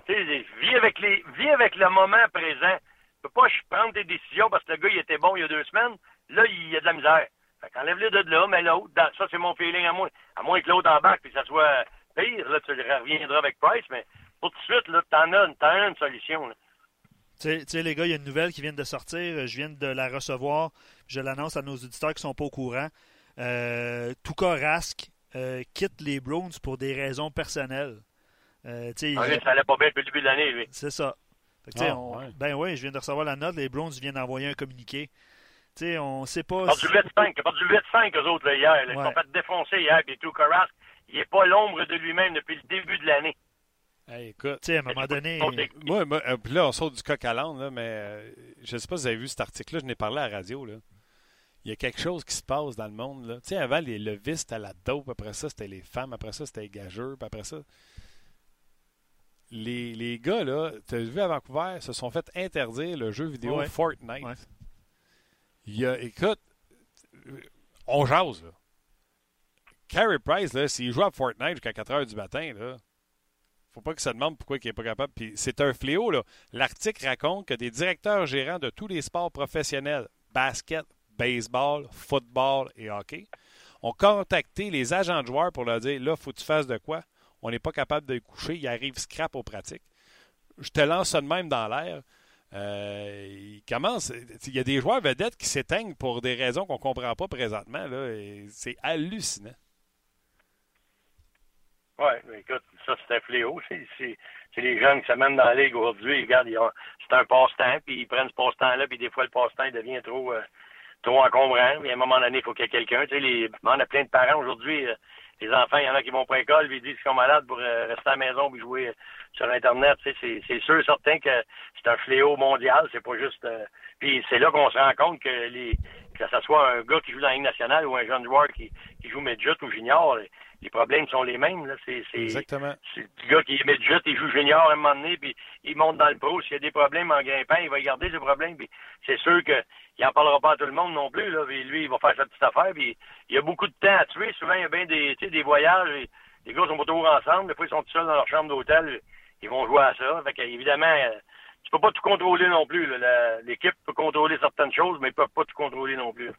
Vis avec les, vis avec le moment présent. Tu peux pas prendre des décisions parce que le gars, il était bon il y a deux semaines. Là, il y a de la misère. Fait qu'enlève-le de là, mais l'autre, ça, c'est mon feeling à moi. À moins que l'autre embarque puis que ça soit pire, là, tu reviendras avec Price, mais pour tout de suite, là, t'en as, as une solution, là. Tu sais- les gars, il y a une nouvelle qui vient de sortir. Je viens de la recevoir. Je l'annonce à nos auditeurs qui sont pas au courant. Euh, Tuukka Rask euh, quitte les Browns pour des raisons personnelles. Euh, il- fait, ça allait pas bien depuis le début de l'année, lui. C'est ça. Fait que, Ah, on- ouais. Ben oui, je viens de recevoir la note. Les Browns viennent d'envoyer un communiqué. Sais, on sait pas. Pas du 8-5, pas du 8-5 eux autres, là, hier. là. Ils Ouais. sont fait défoncer hier, puis tout Rask, il est pas l'ombre de lui-même depuis le début de l'année. Hey, écoute. Tu sais, à un moment donné. Moi, moi, euh, puis là, on sort du coq à l'âne, mais euh, je ne sais pas si vous avez vu cet article-là, je n'ai parlé à la radio. Là. Il y a quelque chose qui se passe dans le monde. Là. Tu sais, avant, les levis, c'était la dope. Après ça, c'était les femmes. Après ça, c'était les gageurs. Puis après ça, les, les gars, là, tu as vu à Vancouver, se sont fait interdire le jeu vidéo Ouais. Fortnite. Ouais. Il y a, écoute, on jase, là. Carey Price, là, s'il joue à Fortnite jusqu'à 4 heures du matin, là, faut pas qu'il se demande pourquoi il n'est pas capable. Puis c'est un fléau, là. L'article raconte que des directeurs gérants de tous les sports professionnels, basket, baseball, football et hockey, ont contacté les agents de joueurs pour leur dire là, faut que tu fasses de quoi? On n'est pas capable de coucher. Il arrive scrap aux pratiques. Je te lance ça de même dans l'air. Euh, il. Il y a des joueurs vedettes qui s'éteignent pour des raisons qu'on ne comprend pas présentement. C'est hallucinant. Oui, écoute, ça, c'est un fléau. C'est, les jeunes qui s'amènent dans la ligue aujourd'hui. Regarde, c'est un passe-temps, puis ils prennent ce passe-temps-là, puis des fois, le passe-temps devient trop, euh, trop encombrant. Puis à un moment donné, il faut qu'il y ait quelqu'un. Tu sais, on a plein de parents aujourd'hui. euh, les enfants, il y en a qui vont pas à l'école, ils disent qu'ils sont malades pour euh, rester à la maison puis jouer euh, sur Internet. Tu sais, c'est, c'est sûr et certain que c'est un fléau mondial. C'est pas juste. euh, puis c'est là qu'on se rend compte que les que ce soit un gars qui joue dans la Ligue nationale ou un jeune joueur qui, qui joue midget ou junior, les, problèmes sont les mêmes. Là. C'est, c'est, Exactement. c'est le gars qui est midget, il joue junior à un moment donné, puis il monte dans le pro. S'il y a des problèmes en grimpant, il va garder ses problèmes. Puis c'est sûr que il en parlera pas à tout le monde non plus. Là, puis lui, il va faire sa petite affaire. Puis il y a beaucoup de temps à tuer. Souvent, il y a bien des, tu sais, des voyages. et les gars sont pas toujours ensemble. Des fois, ils sont tout seuls dans leur chambre d'hôtel. Ils vont jouer à ça. Fait évidemment, euh, tu peux pas tout contrôler non plus. là. La- L'équipe peut contrôler certaines choses, mais ils peuvent pas tout contrôler non plus.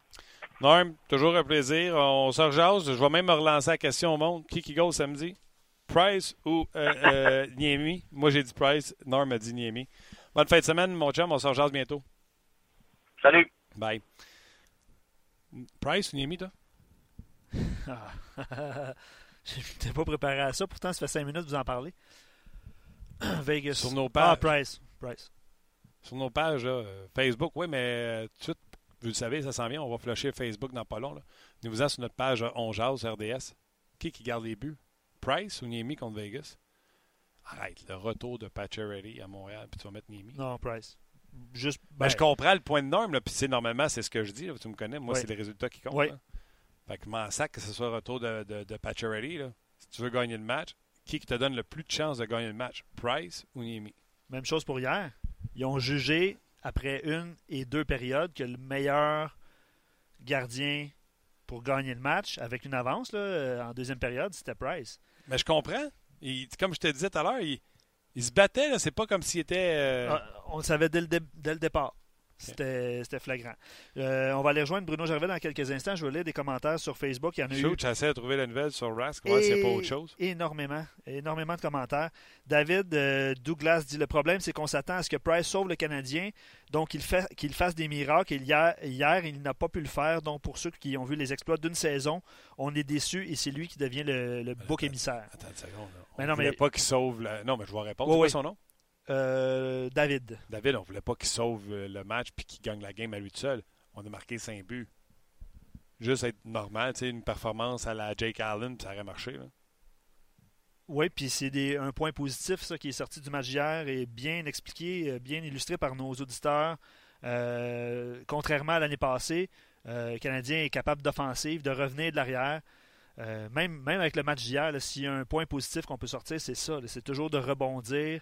Norm, toujours un plaisir. On se rejase. Je vais même me relancer la question au monde. Qui qui go samedi? Price ou euh, euh, Niemi? Moi, j'ai dit Price. Norm a dit Niemi. Bonne fin de semaine, mon chum. On se rejase bientôt. Salut! Bye. Price ou Niemi, toi? Je n'étais pas préparé à ça. Pourtant, ça fait 5 minutes que vous en parlez. Vegas. Sur nos Ah, pages. Price. Price. Sur nos pages là, euh, Facebook, oui, mais euh, tout de suite, vous le savez, ça s'en vient. On va flusher Facebook dans pas long. Nous vous sur notre page euh, On Jase RDS. Qui qui garde les buts? Price ou Niemi contre Vegas? Arrête, le retour de Pacioretty à Montréal, puis tu vas mettre Niemi. Non, Price. Juste. Ben, ben, je comprends le point de norme, là, puis c'est normalement, c'est ce que je dis. là, tu me connais, moi, Oui. c'est les résultats qui comptent. Oui. Fait que m'en sac que ce soit retour de, de, de Pacioretty, là. Si tu veux gagner le match, qui te donne le plus de chances de gagner le match, Price ou Niemi? Même chose pour hier. Ils ont jugé, après une et deux périodes, que le meilleur gardien pour gagner le match, avec une avance là, euh, en deuxième période, c'était Price. Mais je comprends. Il, comme je te disais tout à l'heure, il, il, se battait. C'est pas comme s'il était. Euh... Ah, on le savait dès le, dès le départ. C'était flagrant. Euh, on va aller rejoindre Bruno Gervais dans quelques instants. Je vais lire des commentaires sur Facebook. Il y en a Shoot, eu. j'essaie de trouver la nouvelle sur Rask. Ouais, c'est pas autre chose. Énormément. Énormément de commentaires. David euh, Douglas dit le problème, c'est qu'on s'attend à ce que Price sauve le Canadien, donc qu'il fait, qu'il fasse des miracles. Et hier, hier il n'a pas pu le faire. Donc, pour ceux qui ont vu les exploits d'une saison, on est déçus et c'est lui qui devient le, le bouc émissaire. Attends une seconde. Là. On mais non, mais... pas qu'il sauve. La... Non, mais je vais répondre. Oui, c'est oui. son nom? Euh, David. David, on voulait pas qu'il sauve le match puis qu'il gagne la game à lui tout seul. On a marqué 5 buts. Juste être normal, tu sais, une performance à la Jake Allen, ça aurait marché. Là. Oui, puis c'est un point positif, ça, qui est sorti du match hier et bien expliqué, bien illustré par nos auditeurs. Euh, contrairement à l'année passée, euh, le Canadien est capable d'offensive, de revenir de l'arrière. Euh, même, même avec le match d'hier, s'il y a un point positif qu'on peut sortir, c'est ça. C'est toujours de rebondir.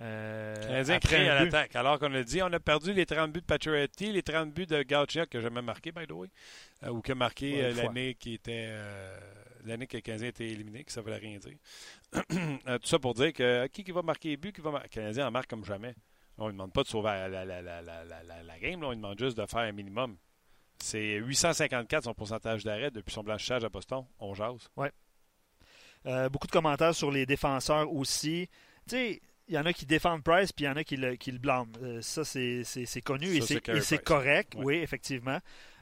Euh, Canadien crée à l'attaque. Alors qu'on a dit, on a perdu les 30 buts de Pacioretty, les 30 buts de Gauchia, que j'ai jamais marqué, by the way, euh, ou que marqué Ouais, euh, l'année qui était euh, l'année que le Canadien était éliminé, que ça voulait rien dire. Euh, tout ça pour dire que qui, qui va marquer les buts, qui va mar- le Canadien en marque comme jamais. On ne demande pas de sauver la, game, là, on lui demande juste de faire un minimum. C'est 854 son pourcentage d'arrêt depuis son blanchissage à Boston. On jase. Euh, beaucoup de commentaires sur les défenseurs aussi. Tu sais, il y en a qui défendent Price, puis il y en a qui le, qui le blâment. Euh, ça, c'est connu Ça, et c'est correct. Ouais. Oui, effectivement.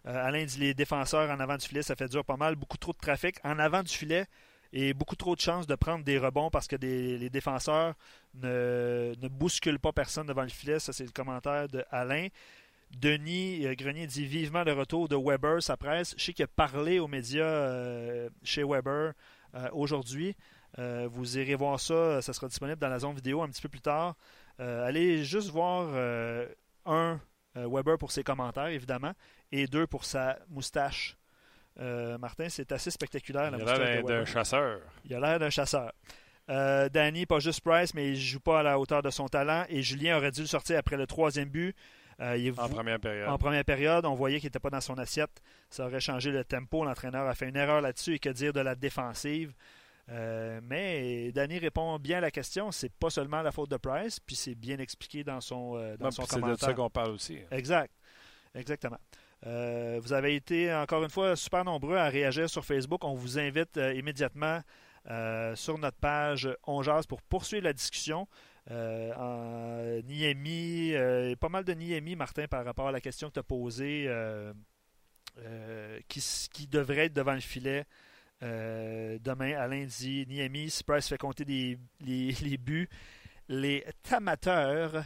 Euh, Alain dit les défenseurs en avant du filet, ça fait dur pas mal. Beaucoup trop de trafic en avant du filet et beaucoup trop de chances de prendre des rebonds parce que des- les défenseurs ne, ne bousculent pas personne devant le filet. Ça, c'est le commentaire de Alain. Denis euh, Grenier dit vivement le retour de Weber, sa presse. Je sais qu'il a parlé aux médias euh, chez Weber aujourd'hui. Euh, vous irez voir ça, ça sera disponible dans la zone vidéo un petit peu plus tard. Euh, allez juste voir euh, un euh, Weber pour ses commentaires, évidemment, et deux pour sa moustache. Euh, Martin, c'est assez spectaculaire la Il a l'air d'un- chasseur. Il a l'air d'un chasseur. Euh, Danny, pas juste Price, mais il joue pas à la hauteur de son talent. Et Julien aurait dû le sortir après le troisième but. Euh, il En première période. en première période, on voyait qu'il n'était pas dans son assiette. Ça aurait changé le tempo. L'entraîneur a fait une erreur là-dessus. Et que dire de la défensive? Euh, mais Danny répond bien à la question. C'est pas seulement la faute de Price, puis c'est bien expliqué dans son, euh, dans son puis c'est de commentaire. ça qu'on parle aussi. Exact. Exactement. Euh, vous avez été encore une fois super nombreux à réagir sur Facebook. On vous invite euh, immédiatement sur notre page On Jase pour poursuivre la discussion. En Niemi, pas mal de Niemi, Martin, par rapport à la question que tu as posée, qui devrait être devant le filet euh, demain. Alain dit Niemi, si Price fait compter des, les, les buts, les amateurs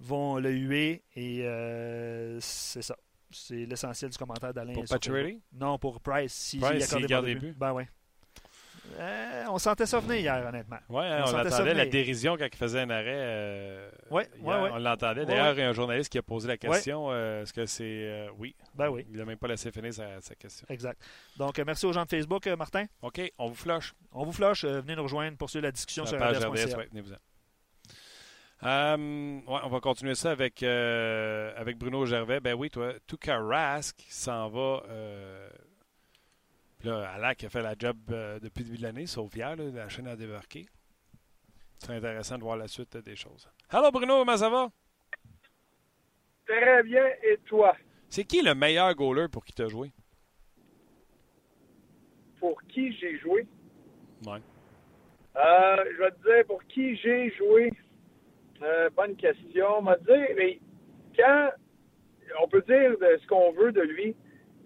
vont le huer et euh, c'est ça. C'est l'essentiel du commentaire d'Alain. Pour Pacioretty? Non, pour Price. Si Price, il garde des but. buts? Ben ouais. Euh, on sentait ça venir hier, honnêtement. Oui, On on, la dérision quand il faisait un arrêt. euh, Ouais, hier. ouais, ouais. On l'entendait. D'ailleurs, il y a un journaliste qui a posé la question euh, est-ce que c'est. euh, oui. Ben oui, Il n'a même pas laissé finir sa, sa question. exact. Donc, merci aux gens de Facebook, Martin. OK, on vous flush. On vous flush. euh, venez nous rejoindre pour suivre la discussion La sur page RDS.ca. RDS, ouais, tenez-vous-en. Euh, ouais, on va continuer ça avec, euh, avec Bruno Gervais. Ben oui, toi, Tuka Rask s'en va. Euh, là, Alak a fait la job euh, depuis le début de l'année, sauf hier, là, la chaîne a débarqué. C'est intéressant de voir la suite des choses. Hello Bruno, comment ça va? Très bien, et toi? C'est qui le meilleur goaler pour qui tu as joué? Pour qui j'ai joué? Ouais. Euh, je vais te dire pour qui j'ai joué. Euh, bonne question. On va dire, mais quand on peut dire de ce qu'on veut de lui,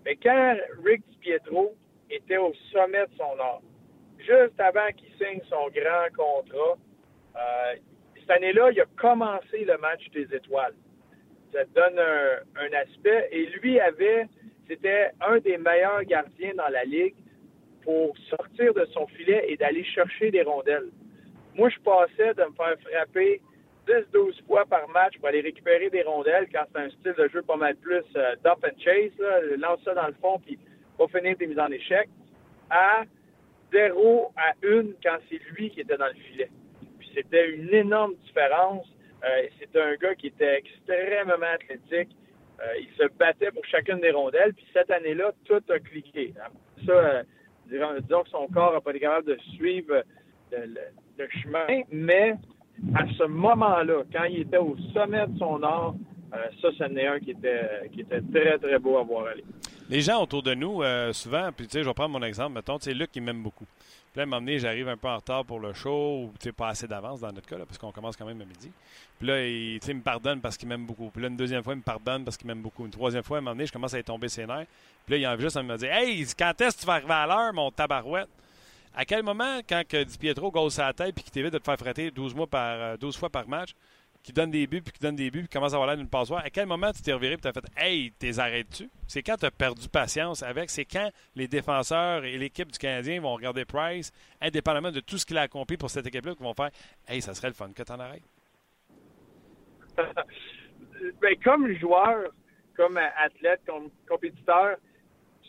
mais quand Rick Pietro était au sommet de son art, juste avant qu'il signe son grand contrat, euh, cette année-là, il a commencé le match des étoiles. Ça donne un, un aspect. Et lui avait, c'était un des meilleurs gardiens dans la ligue pour sortir de son filet et d'aller chercher des rondelles. Moi, je passais de me faire frapper 10-12 fois par match pour aller récupérer des rondelles quand c'est un style de jeu pas mal plus euh, dump and chase. Là, lance ça dans le fond puis pas finir tes mises en échec, à 0 à 1 quand c'est lui qui était dans le filet. Puis c'était une énorme différence. Euh, c'était un gars qui était extrêmement athlétique. Euh, il se battait pour chacune des rondelles. Puis cette année-là, tout a cliqué. Ça, euh, disons, que son corps n'a pas été capable de suivre le, chemin, mais à ce moment-là, quand il était au sommet de son art, ça, c'en est un qui était, qui était très, très beau à voir aller. Les gens autour de nous, souvent, puis tu sais, je vais prendre mon exemple, mettons, tu sais, Luc, il m'aime beaucoup. Puis là, à donné, j'arrive un peu en retard pour le show, ou pas assez d'avance dans notre cas, parce qu'on commence quand même à midi. Puis là, il, me pardonne parce qu'il m'aime beaucoup. Puis là, une deuxième fois, il me pardonne parce qu'il m'aime beaucoup. Une troisième fois, à un moment donné, je commence à être tombé ses nerfs. Puis là, il a juste à me dire Hey, quand est-ce que tu vas arriver à mon tabarouette À quel moment, quand que Di Pietro gosse sa tête puis qu'il t'évite de te faire fréter 12, mois par, 12 euh, fois par match, qui donne des buts, puis qui donne des buts, puis commence à avoir l'air d'une passoire, à quel moment tu t'es reviré et tu as fait Hey, t'es arrêtes-tu? C'est quand tu as perdu patience avec, c'est quand les défenseurs et l'équipe du Canadien vont regarder Price, indépendamment de tout ce qu'il a accompli pour cette équipe-là, qui vont faire Hey, ça serait le fun que tu en arrêtes. ben, comme joueur, comme athlète, comme compétiteur,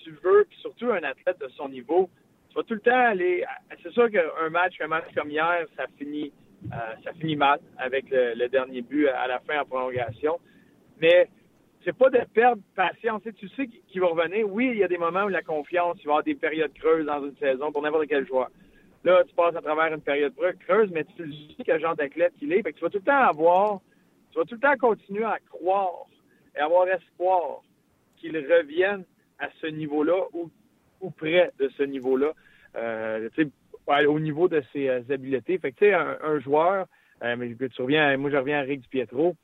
tu veux, puis surtout un athlète de son niveau, tu vas tout le temps aller. C'est sûr qu'un match, un match comme hier, ça finit ça finit mal avec le, dernier but à la fin en prolongation. Mais c'est pas de perdre patience. Tu sais qu'il va revenir? Oui, il y a des moments où la confiance, il va y avoir des périodes creuses dans une saison pour n'importe quel joueur. Là, tu passes à travers une période creuse, mais tu sais quel genre d'athlète qu'il est. Tu vas tout le temps avoir, tu vas tout le temps continuer à croire et avoir espoir qu'il revienne à ce niveau-là ou, ou près de ce niveau-là. Euh, au niveau de ses euh, habiletés. Fait que, tu sais, un, joueur, euh, mais tu reviens, moi, je reviens à Rick Pietro.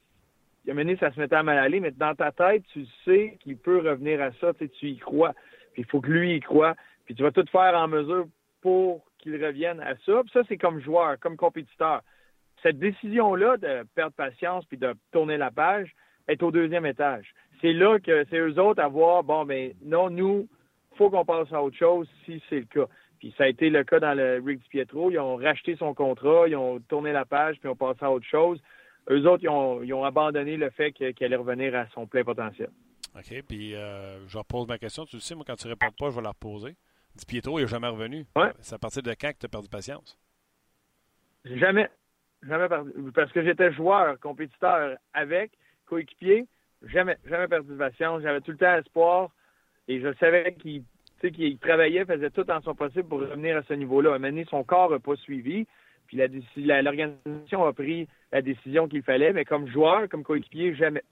Il a mené, ça se mettait à mal aller, mais dans ta tête, tu sais qu'il peut revenir à ça, tu y crois. Puis il faut que lui y croit. Puis tu vas tout faire en mesure pour qu'il revienne à ça. Puis ça, c'est comme joueur, comme compétiteur. Cette décision-là de perdre patience puis de tourner la page est au deuxième étage. C'est là que c'est eux autres à voir, bon, mais ben, non, nous, faut qu'on passe à autre chose si c'est le cas. Puis ça a été le cas dans le Rick Pietro. Ils ont racheté son contrat, ils ont tourné la page, puis ils ont passé à autre chose. Eux autres, ils ont, abandonné le fait qu'il allait revenir à son plein potentiel. OK, puis euh, je repose ma question. Tu le sais, moi, quand tu ne réponds pas, je vais la reposer. Di Pietro, il n'est jamais revenu. Ouais. C'est à partir de quand que tu as perdu patience? Jamais. Jamais perdu. Parce que j'étais joueur, compétiteur avec, coéquipier. Jamais, jamais perdu patience. J'avais tout le temps espoir. Et je savais qu'il qu'il travaillait, faisait tout en son possible pour revenir à ce niveau-là. À un moment donné, son corps n'a pas suivi. Puis l'organisation a pris la décision qu'il fallait, mais comme joueur, comme coéquipier, jamais.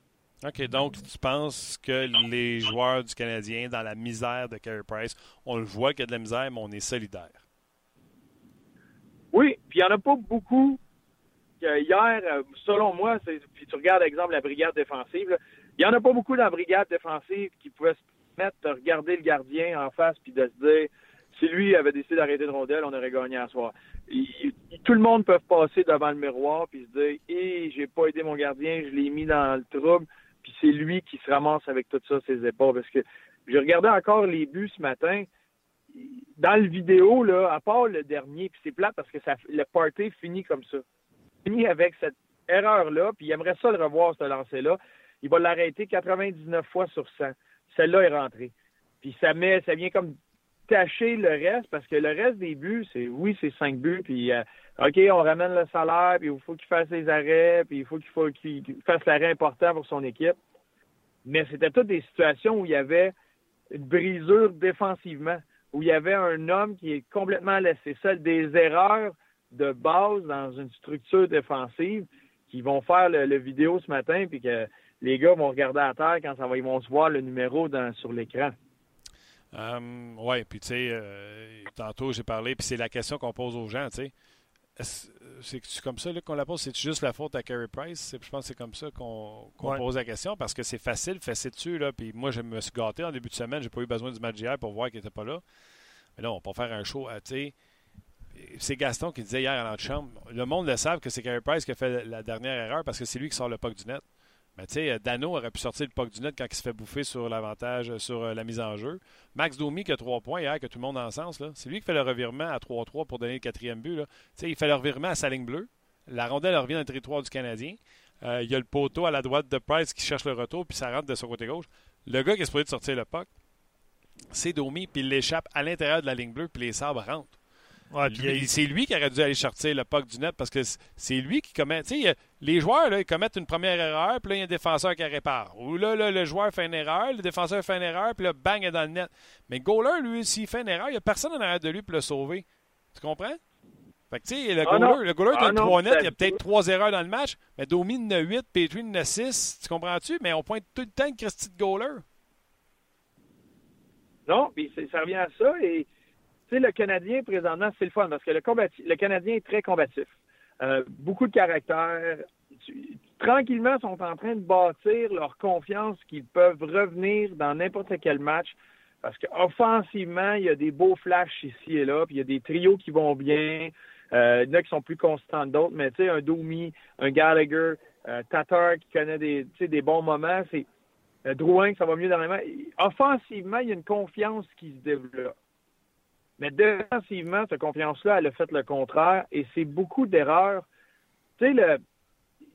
OK, donc tu penses que les joueurs du Canadien, dans la misère de Carey Price, on le voit qu'il y a de la misère, mais on est solidaire? Oui, puis il n'y en a pas beaucoup. Hier, euh, selon moi, puis tu regardes, exemple, la brigade défensive, il n'y en a pas beaucoup dans la brigade défensive qui pouvaient se de regarder le gardien en face puis de se dire si lui avait décidé d'arrêter de rondelle, on aurait gagné à soir. tout le monde peut passer devant le miroir puis se dire Hé, j'ai pas aidé mon gardien, je l'ai mis dans le trouble, puis c'est lui qui se ramasse avec tout ça ses épaules. Parce que j'ai regardé encore les buts ce matin. Dans le vidéo, là, à part le dernier, puis c'est plat parce que le party finit comme ça. Finit avec cette erreur-là, puis il aimerait ça le revoir, ce lancer-là. Il va l'arrêter 99 fois sur 100 celle-là est rentrée. Puis ça met, ça vient comme tâcher le reste parce que le reste des buts, c'est oui, c'est cinq buts, puis euh, OK, on ramène le salaire, puis il faut qu'il fasse les arrêts, puis il faut qu'il qu'il fasse l'arrêt important pour son équipe. Mais c'était toutes des situations où il y avait une brisure défensivement, où il y avait un homme qui est complètement laissé seul, des erreurs de base dans une structure défensive qui vont faire le vidéo ce matin, puis que les gars vont regarder à terre quand ça va, ils vont se voir le numéro sur l'écran. Euh, oui, puis tu sais, euh, tantôt j'ai parlé, puis c'est la question qu'on pose aux gens, tu sais. C'est comme ça qu'on la pose? C'est juste la faute à Carey Price? Je pense que c'est comme ça qu'on pose la question parce que c'est facile, fessé dessus. Là, puis moi, je me suis gâté en début de semaine. J'ai pas eu besoin du match d'hier pour voir qu'il n'était pas là. Mais là, on peut faire un show. sais. c'est Gaston qui disait hier à notre chambre le monde le savent que c'est Carey Price qui a fait la dernière erreur parce que c'est lui qui sort le puck du net. Mais tu sais, Dano aurait pu sortir le puck du net quand il se fait bouffer sur l'avantage, euh, sur euh, la mise en jeu. Max Domi qui a trois points hier, que tout le monde a en sens, c'est lui qui fait le revirement à 3-3 pour donner le quatrième but. sais, Il fait le revirement à sa ligne bleue. La rondelle revient dans le territoire du Canadien. Euh, il y a le poteau à la droite de Price qui cherche le retour, puis ça rentre de son côté gauche. Le gars qui est supposé de sortir le puck, c'est Domi, puis il l'échappe à l'intérieur de la ligne bleue, puis les sabres rentrent. Ouais, puis C'est lui qui aurait dû aller sortir le puck du net parce que c'est lui qui commet. Tu sais, a- les joueurs, là, ils commettent une première erreur, puis là, il y a un défenseur qui répare. Ou là, là, le joueur fait une erreur, le défenseur fait une erreur, puis là, bang, il est dans le net. Mais le goaler, lui, s'il fait une erreur, il n'y a personne en arrière de lui pour le sauver. Tu comprends? Fait que, tu sais, le Ah goaler, le goaler Ah 3 nets, il y a peut-être 3 erreurs dans le match, mais Domi en a 8, Petrie en a 6. Tu comprends-tu? Mais on pointe tout le temps Christy de goaler. Non, puis c'est- ça revient à ça. Et sais, le Canadien, présentement, c'est le fun parce que le, le Canadien est très combatif. Euh, beaucoup de caractère. Tranquillement, sont en train de bâtir leur confiance qu'ils peuvent revenir dans n'importe quel match. Parce qu'offensivement, il y a des beaux flashs ici et là, puis il y a des trios qui vont bien. Euh, il y en a qui sont plus constants que d'autres, mais tu sais, un Domi, un Gallagher, euh, Tatar qui connaît des, des bons moments, c'est euh, Drouin, ça va mieux dernièrement. Offensivement, il y a une confiance qui se développe. Mais défensivement, cette confiance-là, elle a fait le contraire et c'est beaucoup d'erreurs. Tu sais, le,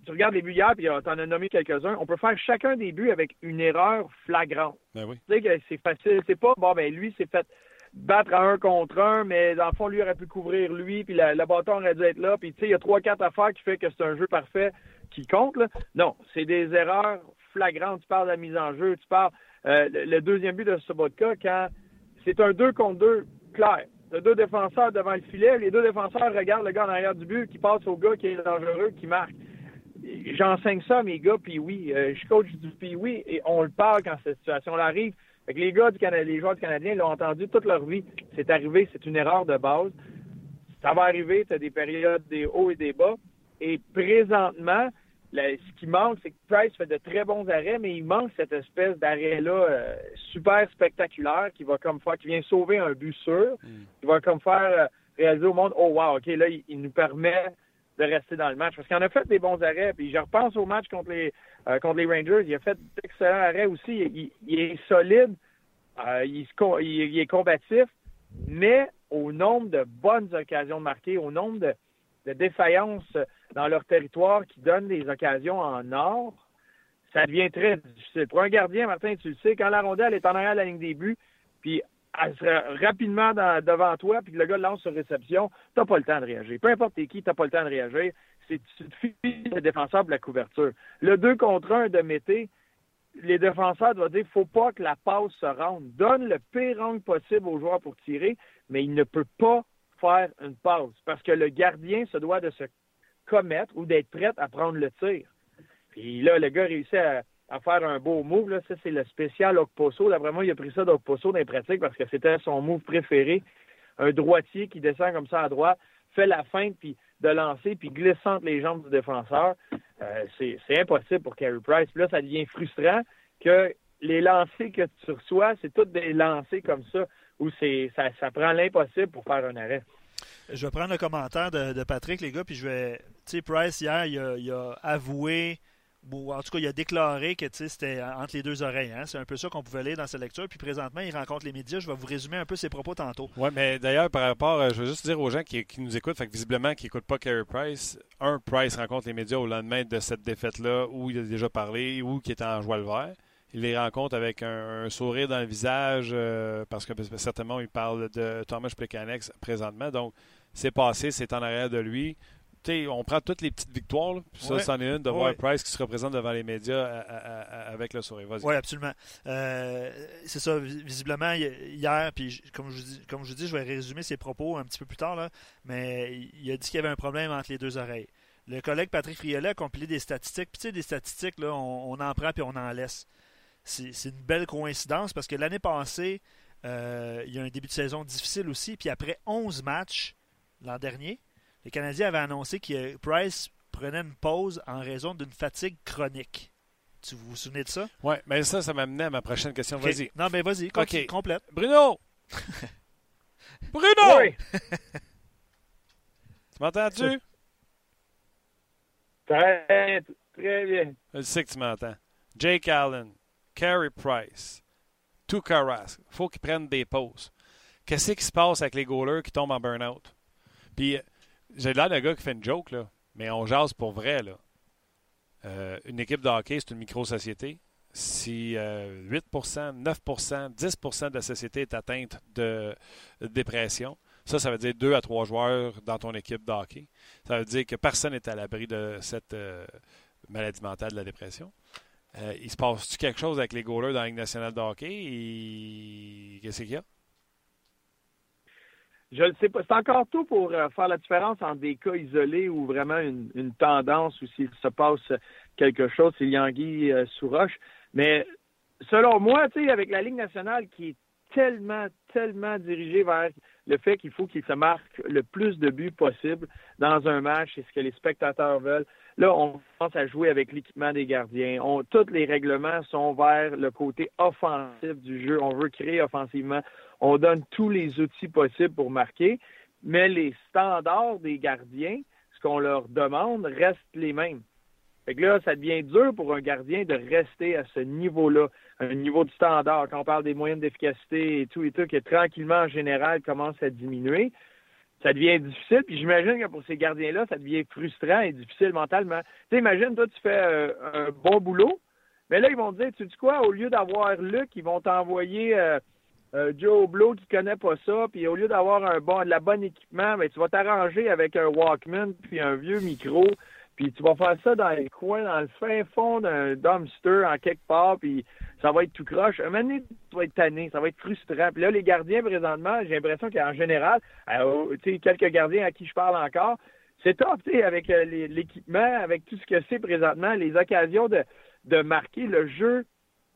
tu regardes les buts hier, puis tu en as nommé quelques-uns. On peut faire chacun des buts avec une erreur flagrante. Ben oui. Tu sais que c'est facile. C'est pas, bon, ben lui, s'est fait battre à un contre un, mais dans le fond, lui aurait pu couvrir lui, puis la- le bâton aurait dû être là, puis tu sais, il y a trois, quatre affaires qui fait que c'est un jeu parfait qui compte, là. Non, c'est des erreurs flagrantes. Tu parles de la mise en jeu, tu parles, euh, le, le deuxième but de Sobotka, quand c'est un 2 contre 2 clair. T'as deux défenseurs devant le filet, les deux défenseurs regardent le gars en arrière du but qui passe au gars qui est dangereux, qui marque. J'enseigne ça à mes gars, puis oui, euh, je coach du puis oui, et on le parle quand cette situation-là arrive. Fait que les gars du Canada, les joueurs du Canadien l'ont entendu toute leur vie. C'est arrivé, c'est une erreur de base. Ça va arriver, tu des périodes des hauts et des bas. Et présentement, ce qui manque, c'est que Price fait de très bons arrêts, mais il manque cette espèce d'arrêt-là euh, super spectaculaire qui va comme faire, qui vient sauver un but sûr, qui va comme faire euh, réaliser au monde, oh wow, ok, là, il, il nous permet de rester dans le match. Parce qu'il en a fait des bons arrêts. Puis je repense au match contre les euh, contre les Rangers. Il a fait d'excellents arrêts aussi. Il, il- il est solide. Il, est combatif. Mais au nombre de bonnes occasions marquées, au nombre de, de défaillances dans leur territoire qui donnent des occasions en or, ça devient très difficile. Pour un gardien, Martin, tu le sais, quand la rondelle est en arrière de la ligne des buts, puis elle sera rapidement devant toi, puis le gars lance sur réception, t'as pas le temps de réagir. Peu importe qui, t'as pas le temps de réagir. C'est le défenseur pour la couverture. Le 2 contre 1 de Mété, les défenseurs doivent dire faut pas que la passe se rende. Donne le pire angle possible au joueur pour tirer, mais il ne peut pas faire une passe parce que le gardien se doit de se commettre ou d'être prêt à prendre le tir. Puis là, le gars réussit à, faire un beau move. Là. Ça, c'est le spécial Okposo. D'après moi, il a pris ça d'Okposo dans les pratiques parce que c'était son move préféré. Un droitier qui descend comme ça à droite, fait la feinte puis de lancer, puis glisse les jambes du défenseur. Euh, c'est impossible pour Carey Price. Puis là, ça devient frustrant que les lancers que tu reçois, c'est tous des lancers comme ça où c'est ça prend l'impossible pour faire un arrêt. Je vais prendre le commentaire de, Patrick, les gars, puis je vais. Tu sais, Price, hier, il a, avoué, ou en tout cas, il a déclaré que c'était entre les deux oreilles. Hein? C'est un peu ça qu'on pouvait lire dans sa lecture. Puis présentement, il rencontre les médias. Je vais vous résumer un peu ses propos tantôt. Oui, mais d'ailleurs, par rapport, euh, je veux juste dire aux gens qui, qui nous écoutent, fait visiblement qui n'écoutent pas Carey Price, un, Price rencontre les médias au lendemain de cette défaite-là où il a déjà parlé, ou qui était en joie le vert. Il les rencontre avec un, sourire dans le visage euh, parce que certainement il parle de Thomas Plekanec présentement. Donc, c'est passé, c'est en arrière de lui. On prend toutes les petites victoires. là, puis ça, c'en est une de Ouais. voir Price qui se représente devant les médias à- à- à- avec le sourire. Oui, absolument. Euh, c'est ça, vis- visiblement, hi- hier, puis comme je, vous dis, comme je vous dis, je vais résumer ses propos un petit peu plus tard, là, mais il a dit qu'il y avait un problème entre les deux oreilles. Le collègue Patrick Friolet a compilé des statistiques. Puis tu sais, des statistiques, là, on, on en prend puis on en laisse. C'est c'est une belle coïncidence parce que l'année passée, euh, il y a un début de saison difficile aussi. Puis après 11 matchs l'an dernier, les Canadiens avaient annoncé que Price prenait une pause en raison d'une fatigue chronique. Tu vous vous souvenez de ça? Ouais, mais ça, ça m'amenait à ma prochaine question. Vas-y. Non, mais vas-y, continue, Ok. complète. Bruno! Bruno! Oui, Tu m'entends-tu? très, très bien. Je sais que tu m'entends. Jake Allen, Carey Price, Tuukka Rask, faut qu'ils prennent des pauses. Qu'est-ce qui se passe avec les goalers qui tombent en burn-out? Puis, euh, j'ai l'air d'un gars qui fait une joke, là, mais on jase pour vrai. Là. Euh, une équipe de hockey, c'est une micro-société. si 8% 9% 10% de la société est atteinte de dépression, ça, ça veut dire deux à trois joueurs dans ton équipe de hockey. Ça veut dire que personne n'est à l'abri de cette euh, maladie mentale de la dépression. Euh, il se passe-tu quelque chose avec les goalers dans la Ligue nationale de hockey? Qu'est-ce qu'il y a? Je ne sais pas. C'est encore tout pour euh, faire la différence entre des cas isolés ou vraiment une, tendance ou s'il se passe quelque chose, c'est Yangui sous roche. Mais selon moi, tu sais, avec la Ligue nationale qui est tellement, tellement dirigée vers le fait qu'il faut qu'il se marque le plus de buts possible dans un match, c'est ce que les spectateurs veulent. Là, on commence à jouer avec l'équipement des gardiens. Tous les règlements sont vers le côté offensif du jeu. On veut créer offensivement. On donne tous les outils possibles pour marquer, mais les standards des gardiens, ce qu'on leur demande, restent les mêmes. Fait que là, ça devient dur pour un gardien de rester à ce niveau-là, un niveau de standard. Quand on parle des moyennes d'efficacité et tout et tout, qui tranquillement, en général, commence à diminuer, ça devient difficile. Puis j'imagine que pour ces gardiens-là, ça devient frustrant et difficile mentalement. Tu imagine, toi, tu fais euh, un bon boulot, mais là, ils vont te dire, tu dis quoi, au lieu d'avoir Luc, ils vont t'envoyer euh, euh, Joe Blow qui connaît pas ça, puis au lieu d'avoir un bon, de la bonne équipement, ben, tu vas t'arranger avec un Walkman puis un vieux micro puis tu vas faire ça dans les coins, dans le fin fond d'un dumpster en quelque part, puis ça va être tout croche. Un moment donné, tu vas être tanné, ça va être frustrant. Puis là, les gardiens, présentement, j'ai l'impression qu'en général, euh, tu sais, quelques gardiens à qui je parle encore, c'est top, tu sais, avec euh, l'équipement, avec tout ce que c'est présentement, les occasions de, de marquer, le jeu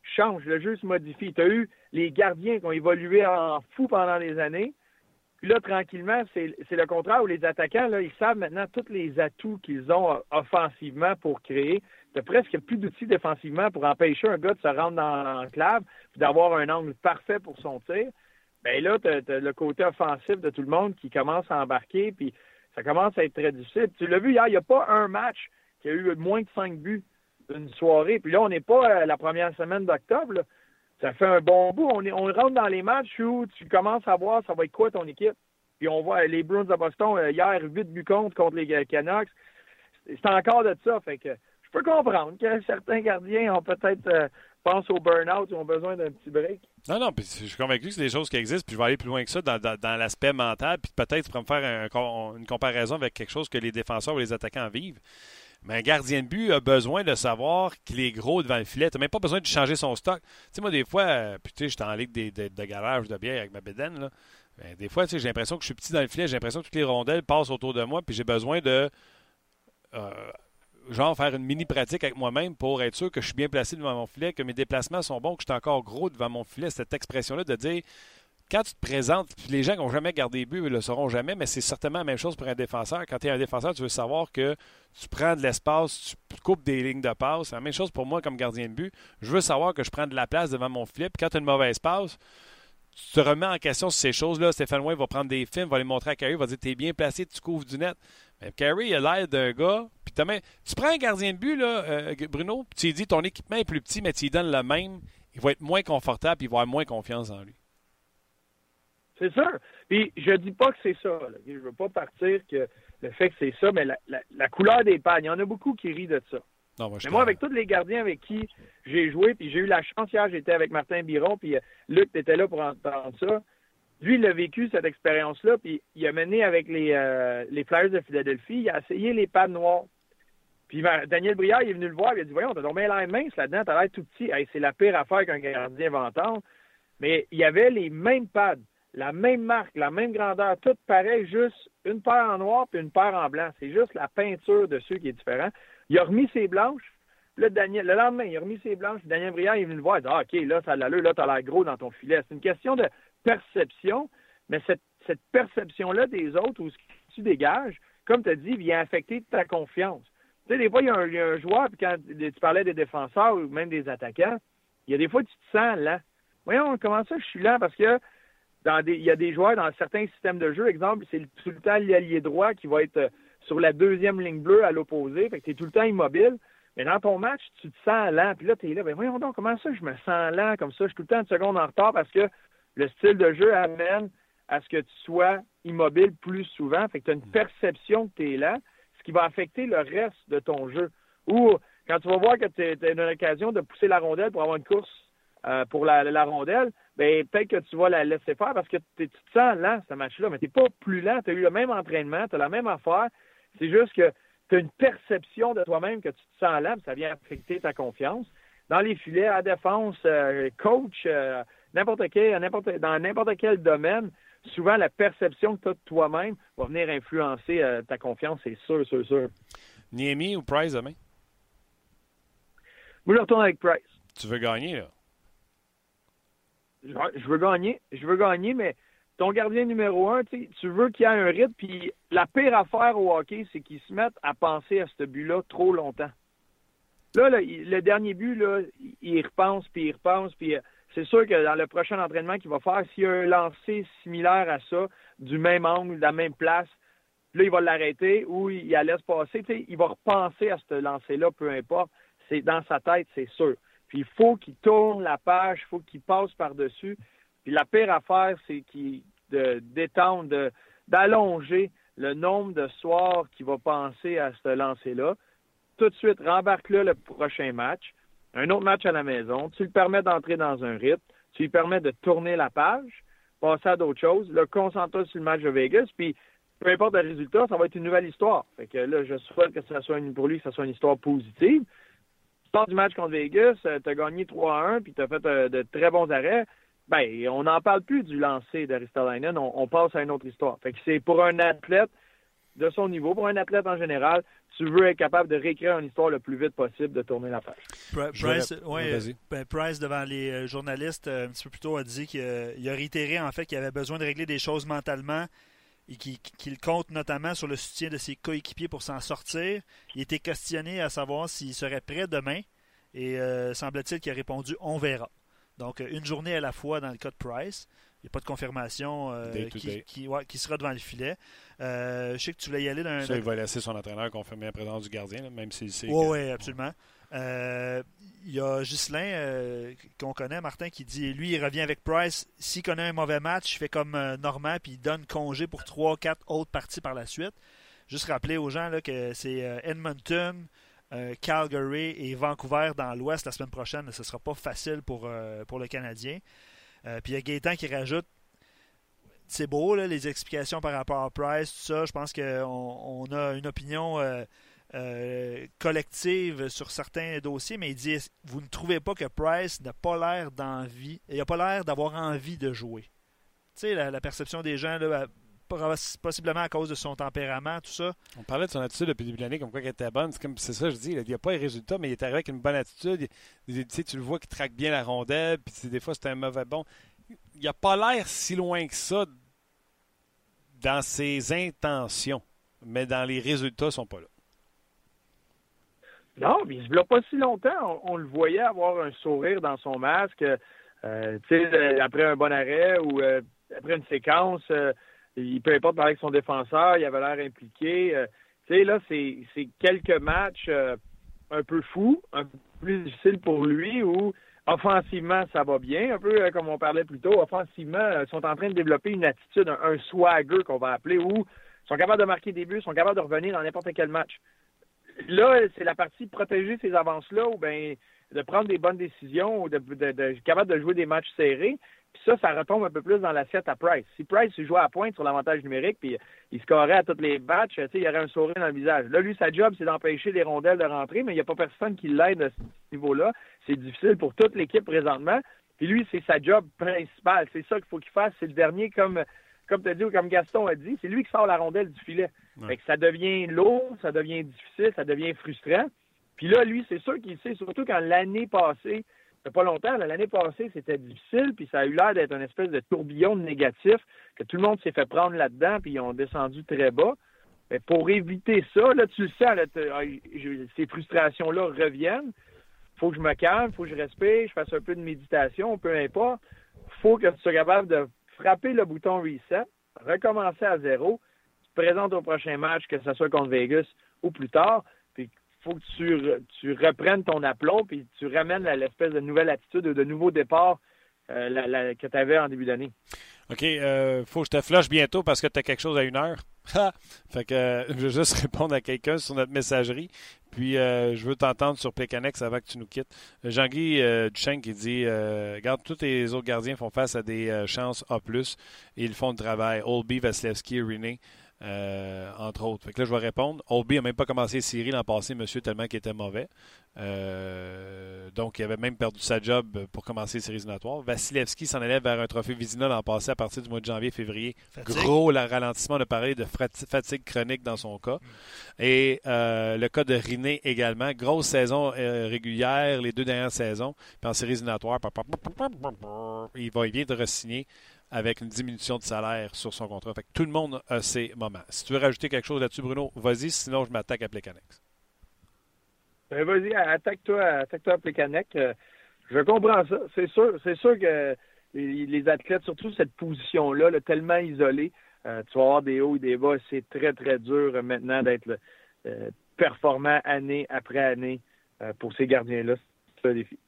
change, le jeu se modifie. Tu as eu les gardiens qui ont évolué en fou pendant des années, puis là, tranquillement, c'est le contraire où les attaquants, là, ils savent maintenant tous les atouts qu'ils ont euh, offensivement pour créer. Tu presque plus d'outils défensivement pour empêcher un gars de se rendre dans l'enclave puis d'avoir un angle parfait pour son tir. Bien là, tu as, le côté offensif de tout le monde qui commence à embarquer, puis ça commence à être très difficile. Tu l'as vu hier, il n'y a pas un match qui a eu moins de cinq buts d'une soirée. Puis là, on n'est pas la première semaine d'octobre ça fait un bon bout. On, on rentre dans les matchs où tu commences à voir ça va être quoi ton équipe. Puis on voit les Bruins de Boston euh, hier, 8 buts contre contre les Canucks. C'est encore de ça. Fait que je peux comprendre que certains gardiens ont peut-être euh, pensent au burn-out ou ont besoin d'un petit break. Non, non, puis je suis convaincu que c'est des choses qui existent, puis je vais aller plus loin que ça dans, dans, l'aspect mental, puis peut-être tu me faire une comparaison avec quelque chose que les défenseurs ou les attaquants vivent. Mais un gardien de but a besoin de savoir qu'il est gros devant le filet. Tu n'as même pas besoin de changer son stock. Tu sais, moi, des fois, euh, sais, j'étais en ligue de, de, garage de bière avec ma bédaine, là. Ben, des fois, tu sais, j'ai l'impression que je suis petit dans le filet, j'ai l'impression que toutes les rondelles passent autour de moi, puis j'ai besoin de, euh, genre, faire une mini pratique avec moi-même pour être sûr que je suis bien placé devant mon filet, que mes déplacements sont bons, que je suis encore gros devant mon filet. Cette expression-là de dire, quand tu te présentes, les gens qui n'ont jamais gardé but, ils le sauront jamais, mais c'est certainement la même chose pour un défenseur. Quand tu es un défenseur, tu veux savoir que tu prends de l'espace, tu coupes des lignes de passe. C'est la même chose pour moi comme gardien de but. Je veux savoir que je prends de la place devant mon flip. Quand tu as une mauvaise passe, tu te remets en question sur ces choses-là. Stéphane Way va prendre des films, va les montrer à Carey, va dire T'es bien placé, tu couvres du net. Mais Carey a l'air d'un gars. Puis tu prends un gardien de but, là, euh, Bruno, tu lui dis Ton équipement est plus petit, mais tu lui donnes le même. Il va être moins confortable, puis il va avoir moins confiance en lui. C'est sûr. Puis je dis pas que c'est ça. Je veux pas partir que le fait que c'est ça, mais la, couleur des pannes, il y en a beaucoup qui rient de ça. moi, mais moi, avec tous les gardiens avec qui j'ai joué, puis j'ai eu la chance hier, j'étais avec Martin Biron, puis euh, Luc était là pour entendre ça. Lui, il a vécu cette expérience-là, puis il a mené avec les, euh, les Flyers de Philadelphie, il a essayé les pads noirs. Puis Daniel Briard, il est venu le voir, il a dit Voyons, t'as dormi l'air mince là-dedans, t'as l'air tout petit. c'est la pire affaire qu'un gardien va entendre. Mais il y avait les mêmes pads la même marque, la même grandeur, tout pareil, juste une paire en noir puis une paire en blanc. C'est juste la peinture dessus qui est différente. Il a remis ses blanches. Là, Daniel, le lendemain, il a remis ses blanches. Daniel Briand est venu le voir. Il dit ah, OK, là, ça a l'allure, là, tu as l'air gros dans ton filet. C'est une question de perception, mais cette, cette perception-là des autres ou ce que tu dégages, comme tu as dit, vient affecter ta confiance. Tu sais, des fois, il y, a un, joueur, puis quand tu parlais des défenseurs ou même des attaquants, il y a des fois, tu te sens lent. Voyons, comment ça, je suis lent? Parce que il y a des joueurs dans certains systèmes de jeu, exemple, c'est tout le temps l'allié droit qui va être euh, sur la deuxième ligne bleue à l'opposé, fait que tu es tout le temps immobile. Mais dans ton match, tu te sens lent, puis là, tu es là, ben voyons donc, comment ça, je me sens lent comme ça, je suis tout le temps une seconde en retard parce que le style de jeu amène à ce que tu sois immobile plus souvent, fait que tu as une perception que tu es lent, ce qui va affecter le reste de ton jeu. Ou quand tu vas voir que tu as une occasion de pousser la rondelle pour avoir une course euh, pour la, la rondelle, ben peut-être que tu vas la laisser faire parce que tu te sens lent, ce match-là, mais tu n'es pas plus lent. Tu as eu le même entraînement, tu as la même affaire. C'est juste que tu as une perception de toi-même que tu te sens lent, ça vient affecter ta confiance. Dans les filets, à défense, euh, coach, euh, n'importe quel, n'importe, dans n'importe quel domaine, souvent la perception que tu as de toi-même va venir influencer ta confiance, c'est sûr, sûr, sûr. Niemi ou Price demain? Moi, je retourne avec Price. Tu veux gagner, là? Je veux gagner. Je veux gagner, mais ton gardien numéro un, tu veux qu'il ait un rythme. Puis la pire affaire au hockey, c'est qu'il se mette à penser à ce but-là trop longtemps. Là, le dernier but, là, il repense, puis il repense, puis euh, c'est sûr que dans le prochain entraînement qu'il va faire, s'il y a un lancer similaire à ça, du même angle, de la même place, là, il va l'arrêter ou il la laisse passer. il va repenser à ce lancer-là, peu importe. C'est dans sa tête, c'est sûr. Puis il faut qu'il tourne la page, il faut qu'il passe par-dessus. Puis la pire affaire, c'est qu'il d'étendre, d'allonger le nombre de soirs qu'il va penser à ce lancer-là. Tout de suite, rembarque-le le prochain match. Un autre match à la maison. Tu lui permets d'entrer dans un rythme. Tu lui permets de tourner la page, passer à d'autres choses. Le concentre sur le match de Vegas. Puis peu importe le résultat, ça va être une nouvelle histoire. Fait que là, je souhaite que ça soit une, pour lui, que ça soit une histoire positive sors du match contre Vegas, euh, tu as gagné 3-1, puis tu as fait euh, de très bons arrêts, ben, on n'en parle plus du lancer d'Aristolainen, on, on passe à une autre histoire. Fait que c'est pour un athlète de son niveau, pour un athlète en général, tu veux être capable de réécrire une histoire le plus vite possible, de tourner la page. Price, ouais, ben, Price devant les euh, journalistes, un petit peu plus tôt, a dit qu'il a réitéré en fait qu'il avait besoin de régler des choses mentalement et qu'il compte notamment sur le soutien de ses coéquipiers pour s'en sortir. Il était questionné à savoir s'il serait prêt demain et euh, semble-t-il qu'il a répondu on verra. Donc une journée à la fois dans le cas de Price. Il n'y a pas de confirmation euh, qui, sera devant le filet. Euh, je sais que tu voulais y aller d'un. Ça, il va laisser son entraîneur confirmer la présence du gardien, même s'il sait. Oui, oui, absolument. Euh, il y a Ghislain euh, qu'on connaît, Martin, qui dit lui, il revient avec Price. S'il connaît un mauvais match, il fait comme euh, puis il donne congé pour 3-4 autres parties par la suite. Juste rappeler aux gens là, que c'est Edmonton, Calgary et Vancouver dans l'Ouest la semaine prochaine. Ce ne sera pas facile pour, pour le Canadien. puis il y a Gaétan qui rajoute c'est beau, les explications par rapport à Price, tout ça. Je pense qu'on on a une opinion euh, collective sur certains dossiers, mais il dit Vous ne trouvez pas que Price n'a pas l'air d'envie, il n'a pas l'air d'avoir envie de jouer? Tu sais, la, perception des gens, là, possiblement à cause de son tempérament, tout ça. On parlait de son attitude depuis le début de l'année, comme quoi qu'elle était bonne. C'est ça, je dis. Il n'y a pas les résultats, mais il est arrivé avec une bonne attitude. tu le vois qu'il traque bien la rondelle, puis des fois, c'est un mauvais bon. Il n'a pas l'air si loin que ça dans ses intentions, mais dans les résultats, ils sont pas là. Non, mais il ne pas si longtemps. On, le voyait avoir un sourire dans son masque. Euh, euh, après un bon arrêt ou euh, après une séquence, il peu importe avec son défenseur, il avait l'air impliqué. là, c'est quelques matchs un peu fous, un peu plus difficiles pour lui où offensivement, ça va bien, un peu comme on parlait plus tôt. Offensivement, ils sont en train de développer une attitude, un, un swagger qu'on va appeler, où ils sont capables de marquer des buts, sont capables de revenir dans n'importe quel match là, c'est la partie protéger ces avances-là ou bien de prendre des bonnes décisions ou de, de, capable de jouer des matchs serrés. Puis ça, ça retombe un peu plus dans l'assiette à Price. Si Price jouait à pointe sur l'avantage numérique, puis il scorait à tous les matchs, il y aurait un sourire dans le visage. Là, lui, sa job, c'est d'empêcher les rondelles de rentrer, mais il n'y a pas personne qui l'aide à ce niveau-là. C'est difficile pour toute l'équipe présentement. Puis lui, c'est sa job principale. C'est ça qu'il faut qu'il fasse. C'est le dernier, comme comme tu as dit ou comme Gaston a dit, c'est lui qui sort la rondelle du filet. Fait que ça devient lourd, ça devient difficile, ça devient frustrant. Puis là, lui, c'est sûr qu'il sait, surtout quand l'année passée, fait pas longtemps, l'année passée, c'était difficile, puis ça a eu l'air d'être une espèce de tourbillon de négatif, que tout le monde s'est fait prendre là-dedans, puis ils ont descendu très bas. Mais pour éviter ça, là, tu le sens, ah, ces frustrations-là reviennent. faut que je me calme, faut que je respire, je fasse un peu de méditation, peu importe. faut que tu sois capable de frapper le bouton reset, recommencer à zéro, te présentes au prochain match, que ce soit contre Vegas ou plus tard, puis il faut que tu, tu reprennes ton aplomb, puis tu ramènes l'espèce de nouvelle attitude ou de nouveau départ euh, que tu avais en début d'année. OK, euh, faut que je te flush bientôt parce que tu as quelque chose à une heure. fait que euh, je vais juste répondre à quelqu'un sur notre messagerie. Puis euh, je veux t'entendre sur Plekanex avant que tu nous quittes. Jean-Guy Duchesne qui dit Regarde, tous les autres gardiens font face à des chances A, ils font le travail. Olby, Vasilevski, René. Euh, entre autres. Fait que là, je vais répondre. Oldby n'a même pas commencé séries l'an passé, monsieur, tellement qu'il était mauvais. Euh, donc, il avait même perdu sa job pour commencer les séries éliminatoires. Vasilevski s'en allait vers un trophée Vizina l'an passé à partir du mois de janvier-février. Gros le ralentissement de pareil de fatigue chronique dans son cas. Et euh, le cas de Riné également. Grosse saison régulière les deux dernières saisons. Puis en séries éliminatoires, il va bien de re-signer avec une diminution de salaire sur son contrat. Fait que tout le monde a ses moments. Si tu veux rajouter quelque chose là-dessus, Bruno, vas-y, sinon je m'attaque à Plecanex. Ben, vas-y, attaque-toi attaque à Plecanex. Euh, je comprends ça. C'est sûr, c'est sûr que les, athlètes, surtout cette position-là, tellement isolée, euh, tu vas avoir des hauts et des bas. C'est très, très dur euh, maintenant d'être performant année après année pour ces gardiens-là. C'est un défi.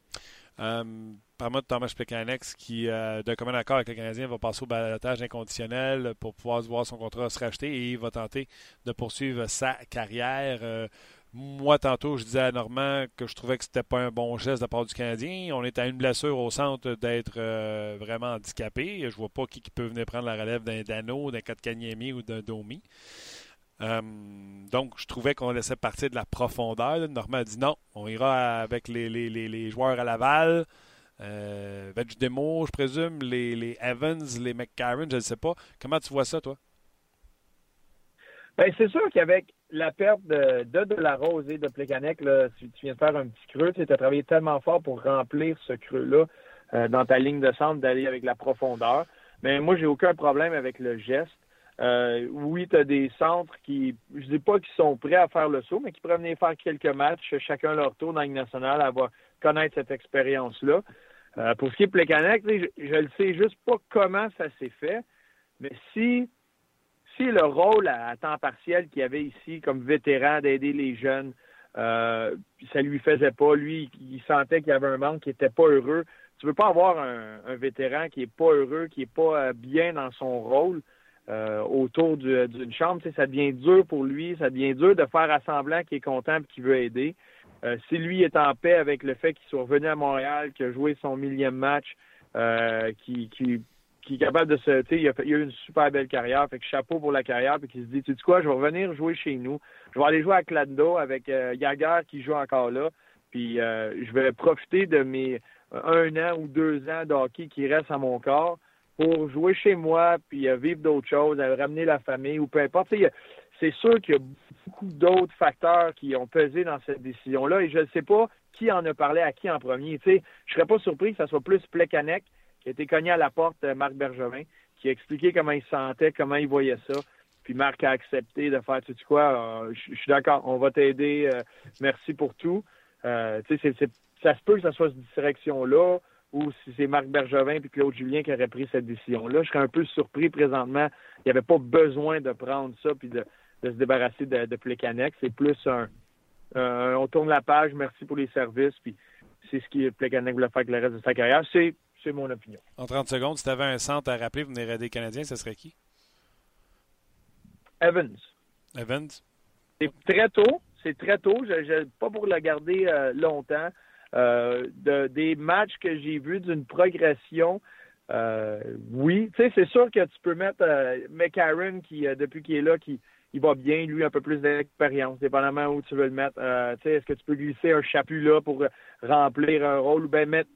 De Thomas Plecanex qui, euh, d'un commun accord avec le Canadien, va passer au balotage inconditionnel pour pouvoir voir son contrat se racheter et il va tenter de poursuivre sa carrière. Euh, moi, tantôt, je disais à Normand que je trouvais que c'était pas un bon geste de la part du Canadien. On est à une blessure au centre d'être euh, vraiment handicapé. Je vois pas qui, peut venir prendre la relève d'un Dano, d'un Katkaniemi ou d'un Domi. donc, je trouvais qu'on laissait partir de la profondeur. Normand a dit non, on ira avec les, les joueurs à Laval. Euh, Demo, je présume, les, Evans, les McCarron, je ne sais pas. Comment tu vois ça, toi? Ben, c'est sûr qu'avec la perte de, de, la Rose et de Plekanec, tu, viens de faire un petit creux, tu as travaillé tellement fort pour remplir ce creux-là euh, dans ta ligne de centre, d'aller avec la profondeur. Mais moi, j'ai aucun problème avec le geste. Euh, oui, tu as des centres qui, je dis pas qu'ils sont prêts à faire le saut, mais qui pourraient venir faire quelques matchs, chacun leur tour dans la Ligue nationale, avoir connaître cette expérience-là. Euh, pour ce qui est Plekanec, je ne sais juste pas comment ça s'est fait, mais si, si le rôle à, temps partiel qu'il avait ici comme vétéran d'aider les jeunes, euh, ça lui faisait pas, lui, il sentait qu'il y avait un manque, qui n'était pas heureux. Tu veux pas avoir un, vétéran qui est pas heureux, qui est pas euh, bien dans son rôle euh, autour d'une chambre. ça devient dur pour lui, ça devient dur de faire assemblant qu'il est content et qu'il veut aider. Euh, si lui est en paix avec le fait qu'il soit revenu à Montréal, qu'il a joué son millième match, euh, qui, qui, qui, est capable de se. Il a, il a eu une super belle carrière, fait que chapeau pour la carrière, puis qu'il se dit, tu sais quoi, je vais revenir jouer chez nous. Je vais aller jouer à Clando avec euh, qui joue encore là. Puis euh, je vais profiter de mes un an ou deux ans de qui restent à mon corps pour jouer chez moi, puis vivre d'autres choses, ramener la famille ou peu importe c'est sûr qu'il y a beaucoup d'autres facteurs qui ont pesé dans cette décision-là et je ne sais pas qui en a parlé à qui en premier. Tu sais, je serais pas surpris que ça soit plus Plekanec qui a été cogné à la porte de Marc Bergevin, qui a expliqué comment il se sentait, comment il voyait ça. Puis Marc a accepté de faire, tu sais quoi, euh, je suis d'accord, on va t'aider, euh, merci pour tout. Euh, ça se peut que ça soit cette direction-là ou si c'est Marc Bergevin puis Claude Julien qui auraient pris cette décision-là. Je serais un peu surpris présentement. Il n'y avait pas besoin de prendre ça puis de, de se débarrasser de, de C'est plus un, on tourne la page, merci pour les services, puis c'est ce que Plekanec voulait faire avec le reste de sa carrière. C'est, c'est mon opinion. En 30 secondes, si tu avais un centre à rappeler venir aider les Canadiens, ce serait qui? Evans. Evans? C'est très tôt. C'est très tôt. Je, pas pour le garder euh, longtemps. Euh, de, des matchs que j'ai vus d'une progression, euh, oui. Tu sais, c'est sûr que tu peux mettre McCarron, qui, depuis qu'il est là, qui, il va bien, lui, un peu plus d'expérience, dépendamment où tu veux le mettre. Euh, est-ce que tu peux glisser un chapu là pour remplir un rôle ou bien mettre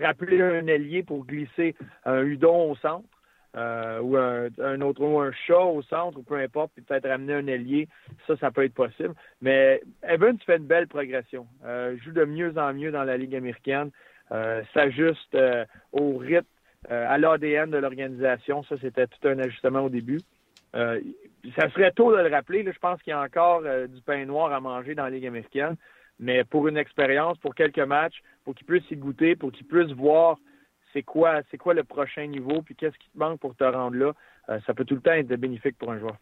rappeler un ailier pour glisser un hudon au centre euh, ou un, autre ou un chat au centre ou peu importe, puis peut-être ramener un ailier, ça, ça peut être possible. Mais Evan, tu fais une belle progression. Euh, joue de mieux en mieux dans la Ligue américaine, euh, s'ajuste au rythme, à l'ADN de l'organisation. Ça, c'était tout un ajustement au début. Euh, ça serait tôt de le rappeler. je pense qu'il y a encore euh, du pain noir à manger dans la Ligue américaine. Mais pour une expérience, pour quelques matchs, pour qu'il puisse y goûter, pour qu'il puisse voir c'est quoi, c'est quoi le prochain niveau, puis qu'est-ce qui te manque pour te rendre là, euh, ça peut tout le temps être bénéfique pour un joueur.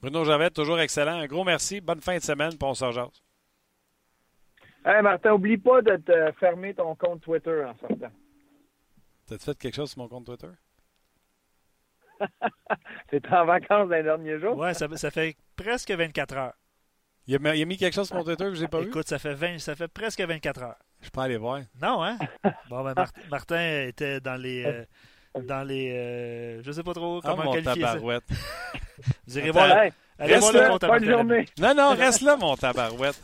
Bruno Javet, toujours excellent. Un gros merci. Bonne fin de semaine, pour on Hey Martin, oublie pas de te fermer ton compte Twitter en sortant. T'as fait quelque chose sur mon compte Twitter? T'es en vacances dans les derniers jours? Ouais, ça, ça fait presque 24 heures. Il a, il a mis quelque chose sur mon Twitter que je n'ai pas vu? Écoute, ça fait, 20, ça fait presque 24 heures. Je peux aller voir. Non, hein? Bon, ben, Mart- Martin était dans les. euh, dans les. euh, je sais pas trop Ah, comment mon qualifier ça. tabarouette. Vous irez voir, Hey, allez voir reste le là, compte à bonne journée. Non, non, reste là, mon tabarouette.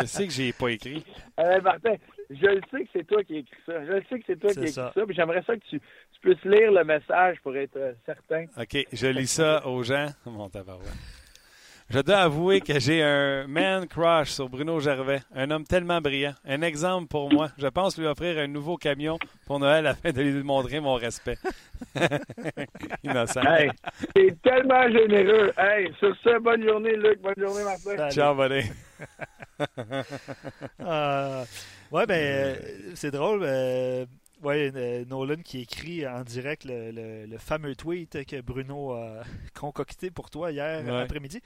Je sais que j'ai pas écrit. Hey, Martin, je le sais que c'est toi qui as écrit ça. Je le sais que c'est toi qui as écrit ça. ça. Puis j'aimerais ça que tu, tu puisses lire le message pour être euh, certain. OK, je lis ça aux gens. Mon tabarouette. Je dois avouer que j'ai un man crush sur Bruno Gervais, un homme tellement brillant, un exemple pour moi. Je pense lui offrir un nouveau camion pour Noël afin de lui montrer mon respect. Innocent. Hey, t'es tellement généreux. Hey, sur ce, bonne journée, Luc. Bonne journée, Martin. Salut. Ciao, buddy. Euh, ouais, ben, euh, c'est drôle. euh, ouais, euh, Nolan qui écrit en direct le, le- le fameux tweet que Bruno a concocté pour toi hier Ouais. après-midi.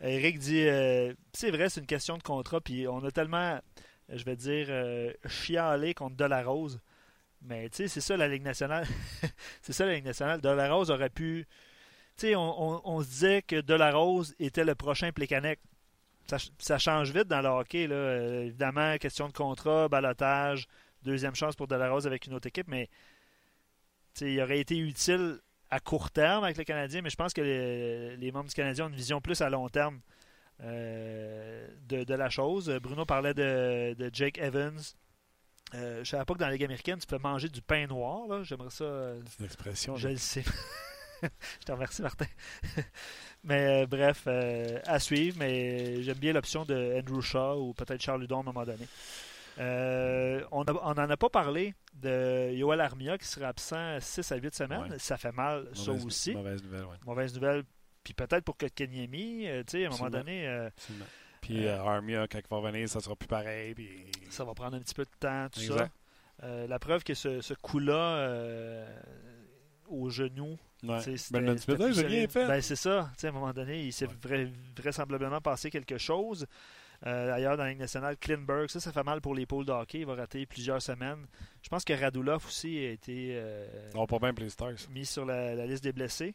Eric dit euh, c'est vrai, c'est une question de contrat, puis on a tellement, je vais dire, euh, chialé contre Delarose. Mais tu sais, c'est ça la Ligue nationale. c'est ça la Ligue nationale. Delarose aurait pu. Tu sais, on, on- on se disait que Delarose était le prochain Plekanec. Ça, ch- ça change vite dans le hockey. Là. Euh, évidemment, question de contrat, balotage, deuxième chance pour Delarose avec une autre équipe, mais il aurait été utile à court terme avec le Canadien, mais je pense que les, les membres du Canadien ont une vision plus à long terme euh, de, de la chose. Bruno parlait de, de Jake Evans. Euh, je ne savais pas que dans la Ligue américaine, tu peux manger du pain noir. J'aimerais ça. euh, C'est une expression. je le sais. je te remercie, Martin. mais euh, bref, euh, à suivre. Mais j'aime bien l'option de Andrew Shaw ou peut-être Charles Ludon à un moment donné. Euh, on n'en a pas parlé de Yoel Armia qui serait absent 6 à 8 semaines. Ouais. Ça fait mal, ça aussi. Mauvaise nouvelle, oui. Mauvaise nouvelle. Puis peut-être pour Kotkaniemi, euh, tu sais, à un moment donné. Puis euh, Armia, quand il va revenir, ça sera plus pareil. Puis... ça va prendre un petit peu de temps, tout ça. Euh, la preuve que ce, ce coup-là euh, au genou, Ouais. Ben, j'ai rien fait. Ben, c'est ça. À un moment donné, il s'est Ouais. vra- vraisemblablement passé quelque chose. Euh, ailleurs, dans la Ligue nationale, Klinberg, ça, ça fait mal pour l'épaule de hockey. Il va rater plusieurs semaines. Je pense que Radulov aussi a été euh, On va pas bien les mis sur la, la liste des blessés.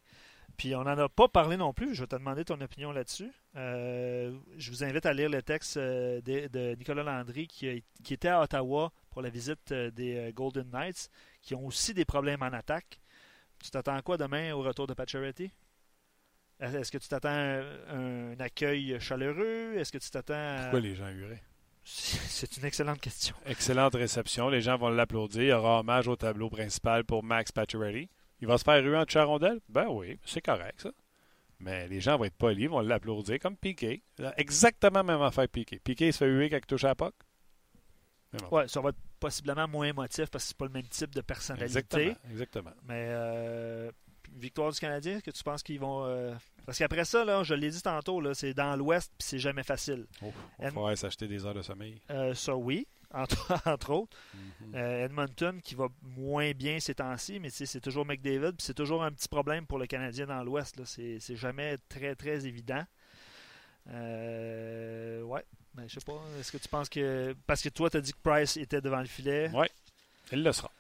Puis on n'en a pas parlé non plus. Je vais te demander ton opinion là-dessus. Euh, je vous invite à lire le texte euh, de, de Nicolas Landry qui, qui était à Ottawa pour la visite des Golden Knights, qui ont aussi des problèmes en attaque. Tu t'attends à quoi demain au retour de Pacioretty? Est-ce que tu t'attends à un, accueil chaleureux? Est-ce que tu t'attends à... Pourquoi les gens huraient? C'est une excellente question. Excellente réception. Les gens vont l'applaudir. Il y aura hommage au tableau principal pour Max Pacioretty. Il va se faire ruer en touchant la rondelle? Ben oui, c'est correct, ça. Mais les gens vont être polis, vont l'applaudir comme Piqué. Exactement même affaire Piqué. Piqué se fait huer quand il touche à la bon. Ouais, ça va être possiblement moins émotif parce que c'est pas le même type de personnalité. Exactement. Exactement. Mais euh, victoire du Canadien, est-ce que tu penses qu'ils vont. euh, Parce qu'après ça, là, je l'ai dit tantôt, là, c'est dans l'Ouest puis c'est jamais facile. Oh, Ed- falloir s'acheter des heures de sommeil. Euh, ça, oui, entre, entre autres. Mhm. Euh, Edmonton qui va moins bien ces temps-ci, mais c'est toujours McDavid, puis c'est toujours un petit problème pour le Canadien dans l'Ouest. là. C'est c'est jamais très, très évident. Euh, ouais, ben, je sais pas. Est-ce que tu penses que. Parce que toi, tu as dit que Price était devant le filet. Ouais. Il le sera.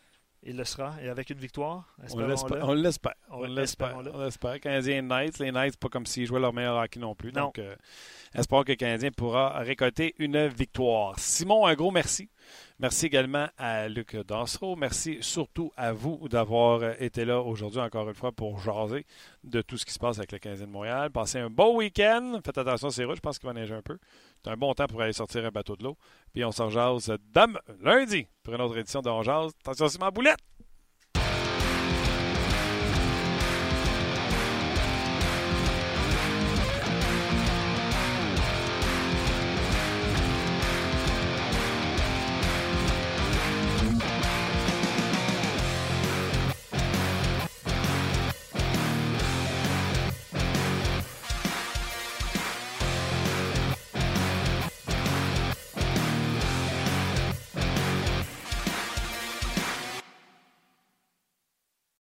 Il le sera. Et avec une victoire, On l'espère. On l'espère. On l'espère. On l'espère. Canadiens Knights. Les Knights, pas comme s'ils jouaient leur meilleur hockey non plus. Non. Donc, euh, espérons que le Canadien pourra récolter une victoire. Simon, un gros merci. Merci également à Luc Dansereau. Merci surtout à vous d'avoir euh, été là aujourd'hui encore une fois pour jaser de tout ce qui se passe avec le Canadien de Montréal. Passez un beau week-end. Faites attention, c'est rouge. Je pense qu'il va neiger un peu. C'est un bon temps pour aller sortir un bateau de l'eau. Puis on s'en jase demain, lundi pour une autre édition de On Jase. Attention, c'est ma boulette!